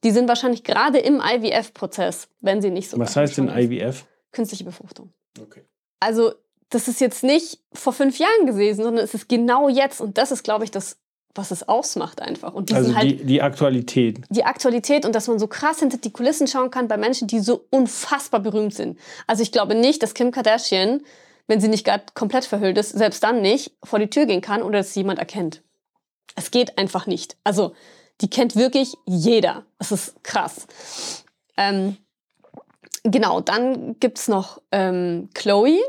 Die sind wahrscheinlich gerade im IVF-Prozess, wenn sie nicht so. Was heißt denn. IVF? Künstliche Befruchtung. Okay. Also das ist jetzt nicht vor fünf Jahren gewesen, sondern es ist genau jetzt und das ist, glaube ich, das, was es ausmacht einfach. Und die Also halt die, die Aktualität. die Aktualität und dass man so krass hinter die Kulissen schauen kann bei Menschen, die so unfassbar berühmt sind. Also ich glaube nicht, dass Kim Kardashian, wenn sie nicht gerade komplett verhüllt ist, selbst dann nicht vor die Tür gehen kann oder dass sie jemand erkennt. Es geht einfach nicht. Also die kennt wirklich jeder. Das ist krass. Ähm, genau, dann gibt's noch ähm, Chloe.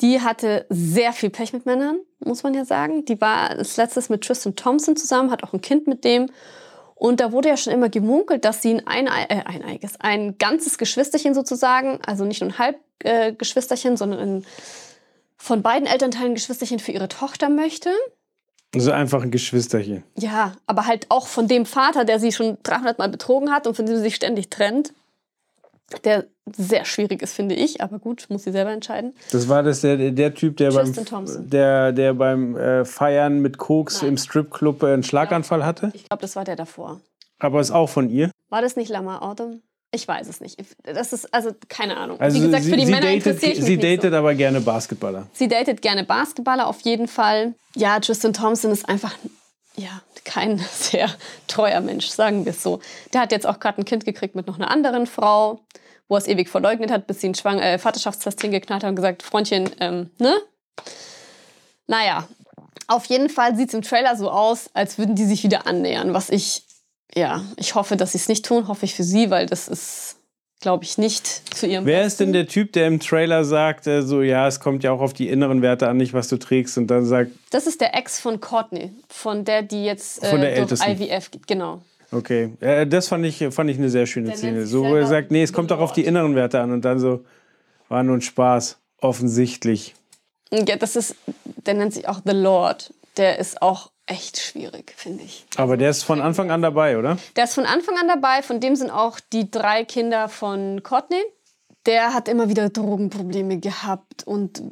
Die hatte sehr viel Pech mit Männern, muss man ja sagen. Die war das letztes mit Tristan Thompson zusammen, hat auch ein Kind mit dem. Und da wurde ja schon immer gemunkelt, dass sie ein, Einei äh, eineiges, ein ganzes Geschwisterchen sozusagen, also nicht nur ein Halbgeschwisterchen, äh, sondern ein, von beiden Elternteilen ein Geschwisterchen für ihre Tochter möchte. Also einfach ein Geschwisterchen. Ja, aber halt auch von dem Vater, der sie schon 300 Mal betrogen hat und von dem sie sich ständig trennt. Der sehr schwierig ist, finde ich, aber gut, muss sie selber entscheiden. Das war das der, der, Typ, der beim, Tristan Thompson. der, der beim äh, Feiern mit Koks Nein. im Stripclub äh, einen Schlaganfall hatte. Ich glaube, das war der davor. Aber ist auch von ihr. War das nicht Lamar Odom? Ich weiß es nicht. Das ist, also, keine Ahnung. Also Wie gesagt, sie, für die Männer datet, interessiere ich mich sie datet so. aber gerne Basketballer. Sie datet gerne Basketballer, auf jeden Fall. Ja, Tristan Thompson ist einfach, ja, kein sehr treuer Mensch, sagen wir es so. Der hat jetzt auch gerade ein Kind gekriegt mit noch einer anderen Frau, wo er es ewig verleugnet hat, bis sie einen Schwang äh, Vaterschaftstest hingeknallt hat und gesagt, Freundchen, ähm, ne? Naja, auf jeden Fall sieht es im Trailer so aus, als würden die sich wieder annähern, was ich, ja, ich hoffe, dass sie es nicht tun, hoffe ich für sie, weil das ist, glaube ich, nicht zu ihrem Wer ist denn Besten. der Typ, der im Trailer sagt, äh, so, ja, es kommt ja auch auf die inneren Werte an, nicht was du trägst, und dann sagt, Das ist der Ex von Courtney, von der, die jetzt Von der äh, durch. IVF geht. Genau. Okay, äh, das fand ich, fand ich eine sehr schöne Der Szene. So, wo er sagt, nee, es kommt doch auf die inneren Werte an, und dann so, war nur ein Spaß, offensichtlich. Ja, das ist, der nennt sich auch The Lord. Der ist auch echt schwierig, finde ich. Aber der ist von Anfang an dabei, oder? Der ist von Anfang an dabei, von dem sind auch die drei Kinder von Courtney. Der hat immer wieder Drogenprobleme gehabt und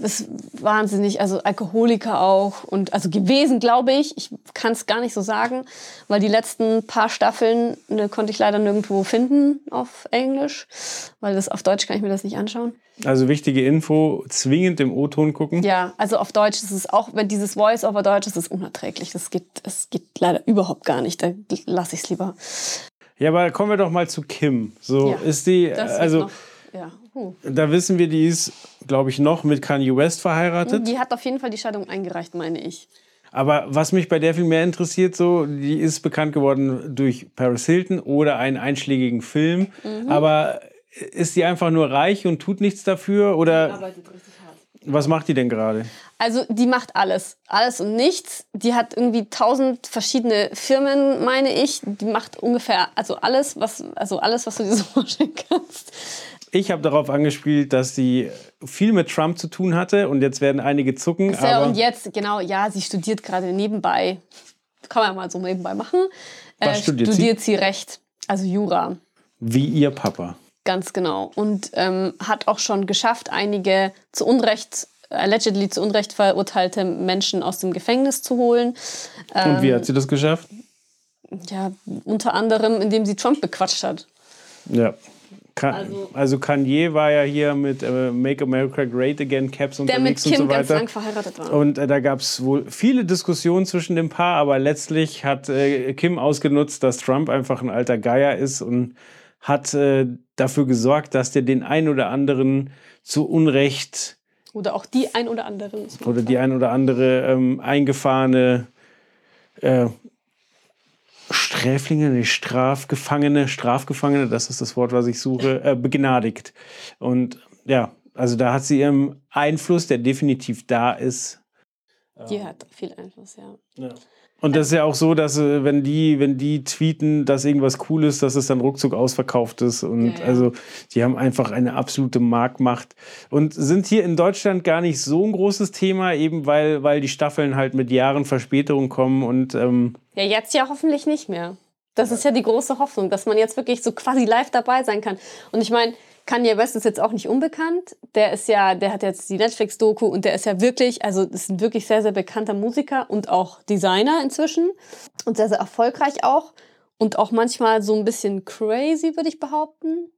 ist wahnsinnig, also Alkoholiker auch und also gewesen, glaube ich. Ich kann es gar nicht so sagen, weil die letzten paar Staffeln ne, konnte ich leider nirgendwo finden auf Englisch, weil das auf Deutsch kann ich mir das nicht anschauen. Also wichtige Info, zwingend im O-Ton gucken. Ja, also auf Deutsch ist es auch, wenn dieses Voice-over Deutsch ist, ist es unerträglich. Das geht, das geht leider überhaupt gar nicht. Da lasse ich es lieber. Ja, aber kommen wir doch mal zu Kim. So Ja, ist die, Das also noch, ja. huh. da wissen wir, die ist, glaube ich, noch mit Kanye West verheiratet. Die hat auf jeden Fall die Scheidung eingereicht, meine ich. Aber was mich bei der viel mehr interessiert, so, die ist bekannt geworden durch Paris Hilton oder einen einschlägigen Film. Mhm. Aber ist die einfach nur reich und tut nichts dafür? Oder Arbeitet richtig hart. was macht die denn gerade? Also die macht alles. Alles und nichts. Die hat irgendwie tausend verschiedene Firmen, meine ich. Die macht ungefähr, also alles, was, also alles, was du dir so vorstellen kannst. Ich habe darauf angespielt, dass sie viel mit Trump zu tun hatte und jetzt werden einige zucken. Ja, aber und jetzt, genau, ja, sie studiert gerade nebenbei. Kann man mal so nebenbei machen. Äh, Was studiert sie? studiert sie Recht, also Jura. wie ihr Papa. Ganz genau. Und ähm, hat auch schon geschafft, einige zu Unrecht, allegedly zu Unrecht verurteilte Menschen aus dem Gefängnis zu holen. Und Ähm. wie hat sie das geschafft? Ja, unter anderem, indem sie Trump bequatscht hat. Ja. Ka also, Also- Kanye war ja hier mit äh, Make America Great Again Caps Der mit unterwegs Kim und so ganz weiter. lang verheiratet war. Und äh, da gab es wohl viele Diskussionen zwischen dem Paar, aber letztlich hat äh, Kim ausgenutzt, dass Trump einfach ein alter Geier ist und hat äh, dafür gesorgt, dass der den ein oder anderen zu Unrecht Oder auch die ein oder anderen. oder die ein oder andere ähm, eingefahrene äh, Sträflinge, nee, Strafgefangene, Strafgefangene, das ist das Wort, was ich suche, äh, begnadigt. Und ja, also da hat sie ihren Einfluss, der definitiv da ist. Die hat viel Einfluss, ja. Und das ist ja auch so, dass äh, wenn die, wenn die tweeten, dass irgendwas cool ist, dass es dann ruckzuck ausverkauft ist. Und Ja, ja. also die haben einfach eine absolute Marktmacht und sind hier in Deutschland gar nicht so ein großes Thema, eben weil, weil die Staffeln halt mit Jahren Verspätung kommen und ähm, Ja, jetzt ja hoffentlich nicht mehr. Das ist ja die große Hoffnung, dass man jetzt wirklich so quasi live dabei sein kann. Und ich meine, Kanye West ist jetzt auch nicht unbekannt. Der ist ja, der hat jetzt die Netflix-Doku und der ist ja wirklich, also ist ein wirklich sehr, sehr bekannter Musiker und auch Designer inzwischen. Und sehr, sehr erfolgreich auch. Und auch manchmal so ein bisschen crazy, würde ich behaupten.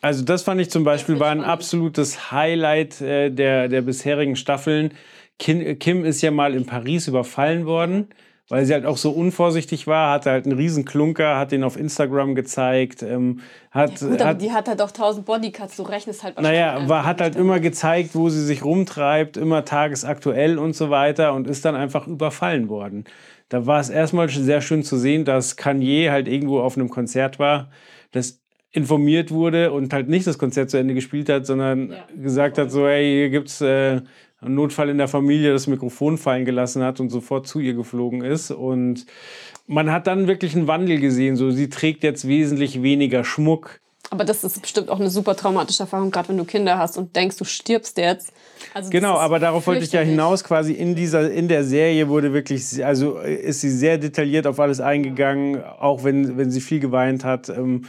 Also das fand ich zum Beispiel war ein absolutes Highlight äh, der, der bisherigen Staffeln. Kim, Kim ist ja mal in Paris überfallen worden, weil sie halt auch so unvorsichtig war, hatte halt einen riesen Klunker, hat den auf Instagram gezeigt, ähm, hat, Gut, aber hat die hat halt auch 1000 Bodycuts, du rechnest halt naja, war, hat halt immer gezeigt, wo sie sich rumtreibt, immer tagesaktuell und so weiter und ist dann einfach überfallen worden. Da war es erstmal sehr schön zu sehen, dass Kanye halt irgendwo auf einem Konzert war, das informiert wurde und halt nicht das Konzert zu Ende gespielt hat, sondern Ja. gesagt hat, so, hey, hier gibt's äh, einen Notfall in der Familie, das Mikrofon fallen gelassen hat und sofort zu ihr geflogen ist. Und man hat dann wirklich einen Wandel gesehen. So, sie trägt jetzt wesentlich weniger Schmuck. Aber das ist bestimmt auch eine super traumatische Erfahrung, gerade wenn du Kinder hast und denkst, du stirbst jetzt. Also Genau, aber darauf wollte ich ja hinaus. Quasi in dieser, in der Serie wurde wirklich, also äh, ist sie sehr detailliert auf alles eingegangen, auch wenn, wenn sie viel geweint hat. Ähm,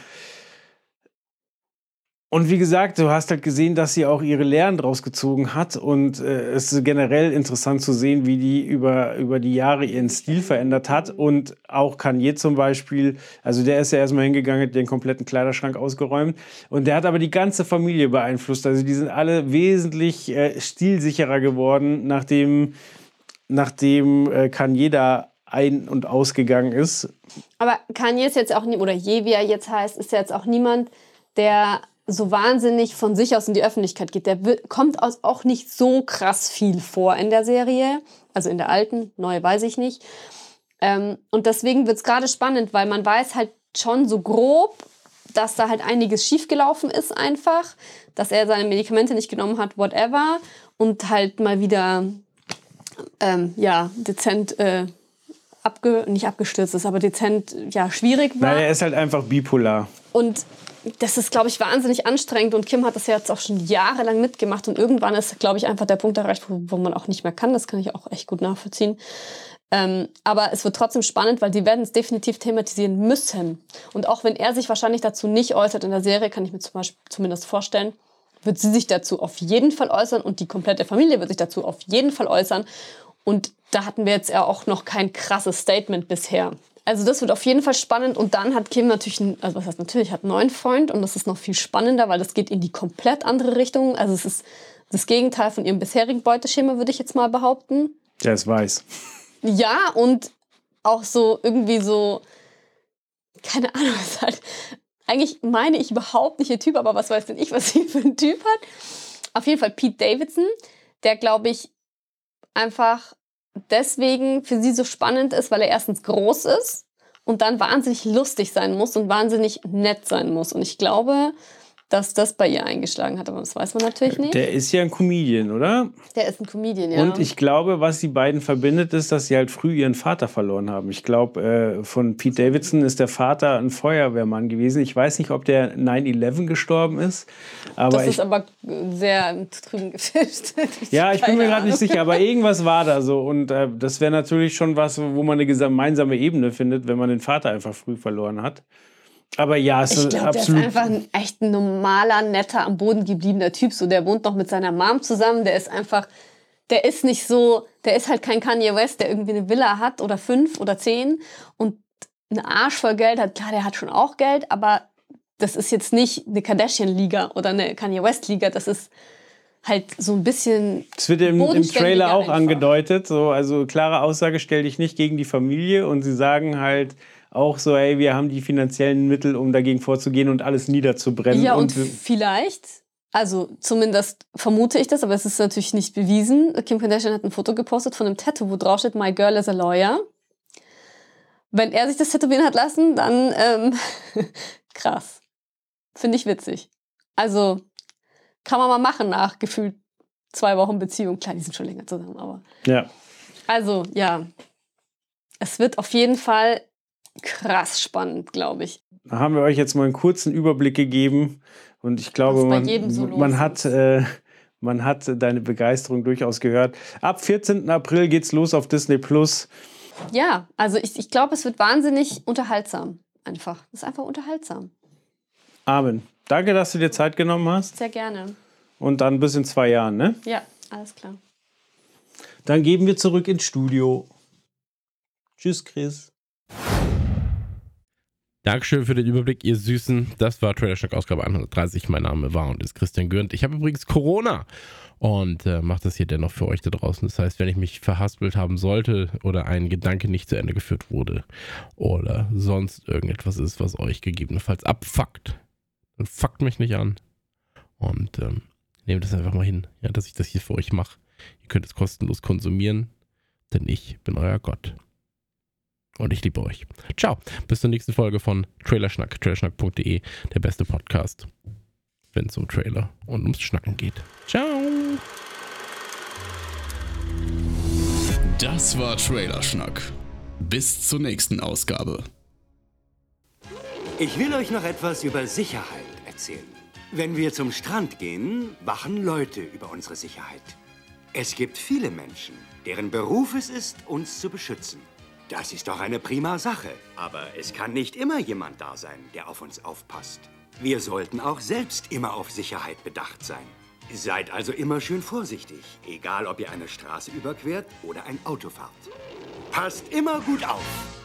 Und wie gesagt, du hast halt gesehen, dass sie auch ihre Lehren draus gezogen hat. Und äh, es ist generell interessant zu sehen, wie die über, über die Jahre ihren Stil verändert hat. Und auch Kanye zum Beispiel, also der ist ja erstmal hingegangen, hat den kompletten Kleiderschrank ausgeräumt. Und der hat aber die ganze Familie beeinflusst. Also die sind alle wesentlich äh, stilsicherer geworden, nachdem, nachdem äh, Kanye da ein- und ausgegangen ist. Aber Kanye ist jetzt auch nie, oder Je, wie er jetzt heißt, ist ja jetzt auch niemand, der so wahnsinnig von sich aus in die Öffentlichkeit geht. Der kommt aus auch nicht so krass viel vor in der Serie. Also in der alten, neue weiß ich nicht. Ähm, und deswegen wird es gerade spannend, weil man weiß halt schon so grob, dass da halt einiges schiefgelaufen ist einfach, dass er seine Medikamente nicht genommen hat, whatever. Und halt mal wieder, ähm, ja, dezent, äh, abge nicht abgestürzt ist, aber dezent, ja, schwierig war. Naja, er ist halt einfach bipolar. Und das ist, glaube ich, wahnsinnig anstrengend. Und Kim hat das ja jetzt auch schon jahrelang mitgemacht. Und irgendwann ist, glaube ich, einfach der Punkt erreicht, wo, wo man auch nicht mehr kann. Das kann ich auch echt gut nachvollziehen. Ähm, aber es wird trotzdem spannend, weil die werden es definitiv thematisieren müssen. Und auch wenn er sich wahrscheinlich dazu nicht äußert in der Serie, kann ich mir zum Beispiel zumindest vorstellen, wird sie sich dazu auf jeden Fall äußern und die komplette Familie wird sich dazu auf jeden Fall äußern. Und da hatten wir jetzt ja auch noch kein krasses Statement bisher. Also das wird auf jeden Fall spannend und dann hat Kim natürlich, einen, also was heißt natürlich, hat einen neuen Freund und das ist noch viel spannender, weil das geht in die komplett andere Richtung. Also es ist das Gegenteil von ihrem bisherigen Beuteschema, würde ich jetzt mal behaupten. Der ist weiß. Ja, und auch so irgendwie so, keine Ahnung, ist halt, eigentlich meine ich überhaupt nicht ihr Typ, aber was weiß denn ich, was sie für ein Typ hat. Auf jeden Fall Pete Davidson, der glaube ich einfach deswegen für sie so spannend ist, weil er erstens groß ist und dann wahnsinnig lustig sein muss und wahnsinnig nett sein muss. Und ich glaube, dass das bei ihr eingeschlagen hat, aber das weiß man natürlich nicht. Der ist ja ein Comedian, oder? Der ist ein Comedian, ja. Und ich glaube, was die beiden verbindet, ist, dass sie halt früh ihren Vater verloren haben. Ich glaube, äh, von Pete Davidson ist der Vater ein Feuerwehrmann gewesen. Ich weiß nicht, ob der 9-11 gestorben ist. Aber das ist aber sehr drüben gefischt. ja, ich bin mir gerade nicht sicher, aber irgendwas war da so. Und äh, das wäre natürlich schon was, wo man eine gemeinsame Ebene findet, wenn man den Vater einfach früh verloren hat. Aber ja, es Ich ist glaube, der ist absolut. einfach ein echt normaler, netter, am Boden gebliebener Typ. So, der wohnt noch mit seiner Mom zusammen. Der ist einfach, der ist nicht so, der ist halt kein Kanye West, der irgendwie eine Villa hat oder fünf oder zehn und einen Arsch voll Geld hat. Klar, der hat schon auch Geld, aber das ist jetzt nicht eine Kardashian-Liga oder eine Kanye West-Liga. Das ist halt so ein bisschen Es wird im, im Trailer auch einfach. angedeutet, so, also klare Aussage, stell dich nicht gegen die Familie und sie sagen halt auch so, hey, wir haben die finanziellen Mittel, um dagegen vorzugehen und alles niederzubrennen. Ja, und, wir- vielleicht, also zumindest vermute ich das, aber es ist natürlich nicht bewiesen. Kim Kardashian hat ein Foto gepostet von einem Tattoo, wo drauf steht, My girl is a lawyer. Wenn er sich das tätowieren hat lassen, dann ähm, krass. Finde ich witzig. Also kann man mal machen nach gefühlt zwei Wochen Beziehung. Klar, die sind schon länger zusammen, aber. ja. Also, ja. Es wird auf jeden Fall krass spannend, glaube ich. Da haben wir euch jetzt mal einen kurzen Überblick gegeben und ich glaube, man, so man hat äh, man hat deine Begeisterung durchaus gehört. Ab 14. April geht's los auf Disney Plus. ja, also ich, ich glaube, es wird wahnsinnig unterhaltsam. Einfach. Es ist einfach unterhaltsam. Amen. Danke, dass du dir Zeit genommen hast. Sehr gerne. Und dann bis in zwei Jahren, ne? Ja, alles klar. Dann geben wir zurück ins Studio. Tschüss, Chris. Dankeschön für den Überblick, ihr Süßen. Das war Trailer Shock Ausgabe 130. Mein Name war und ist Christian Gürnt. Ich habe übrigens Corona und äh, mache das hier dennoch für euch da draußen. Das heißt, wenn ich mich verhaspelt haben sollte oder ein Gedanke nicht zu Ende geführt wurde oder sonst irgendetwas ist, was euch gegebenenfalls abfuckt, dann fuckt mich nicht an und ähm, nehmt das einfach mal hin, ja, dass ich das hier für euch mache. Ihr könnt es kostenlos konsumieren, denn ich bin euer Gott. Und ich liebe euch. Ciao. Bis zur nächsten Folge von Trailerschnack. Trailerschnack.de, der beste Podcast, wenn es um Trailer und ums Schnacken geht. Ciao. Das war Trailerschnack. Bis zur nächsten Ausgabe. Ich will euch noch etwas über Sicherheit erzählen. Wenn wir zum Strand gehen, wachen Leute über unsere Sicherheit. Es gibt viele Menschen, deren Beruf es ist, uns zu beschützen. Das ist doch eine prima Sache. Aber es kann nicht immer jemand da sein, der auf uns aufpasst. Wir sollten auch selbst immer auf Sicherheit bedacht sein. Seid also immer schön vorsichtig, egal ob ihr eine Straße überquert oder ein Auto fahrt. Passt immer gut auf.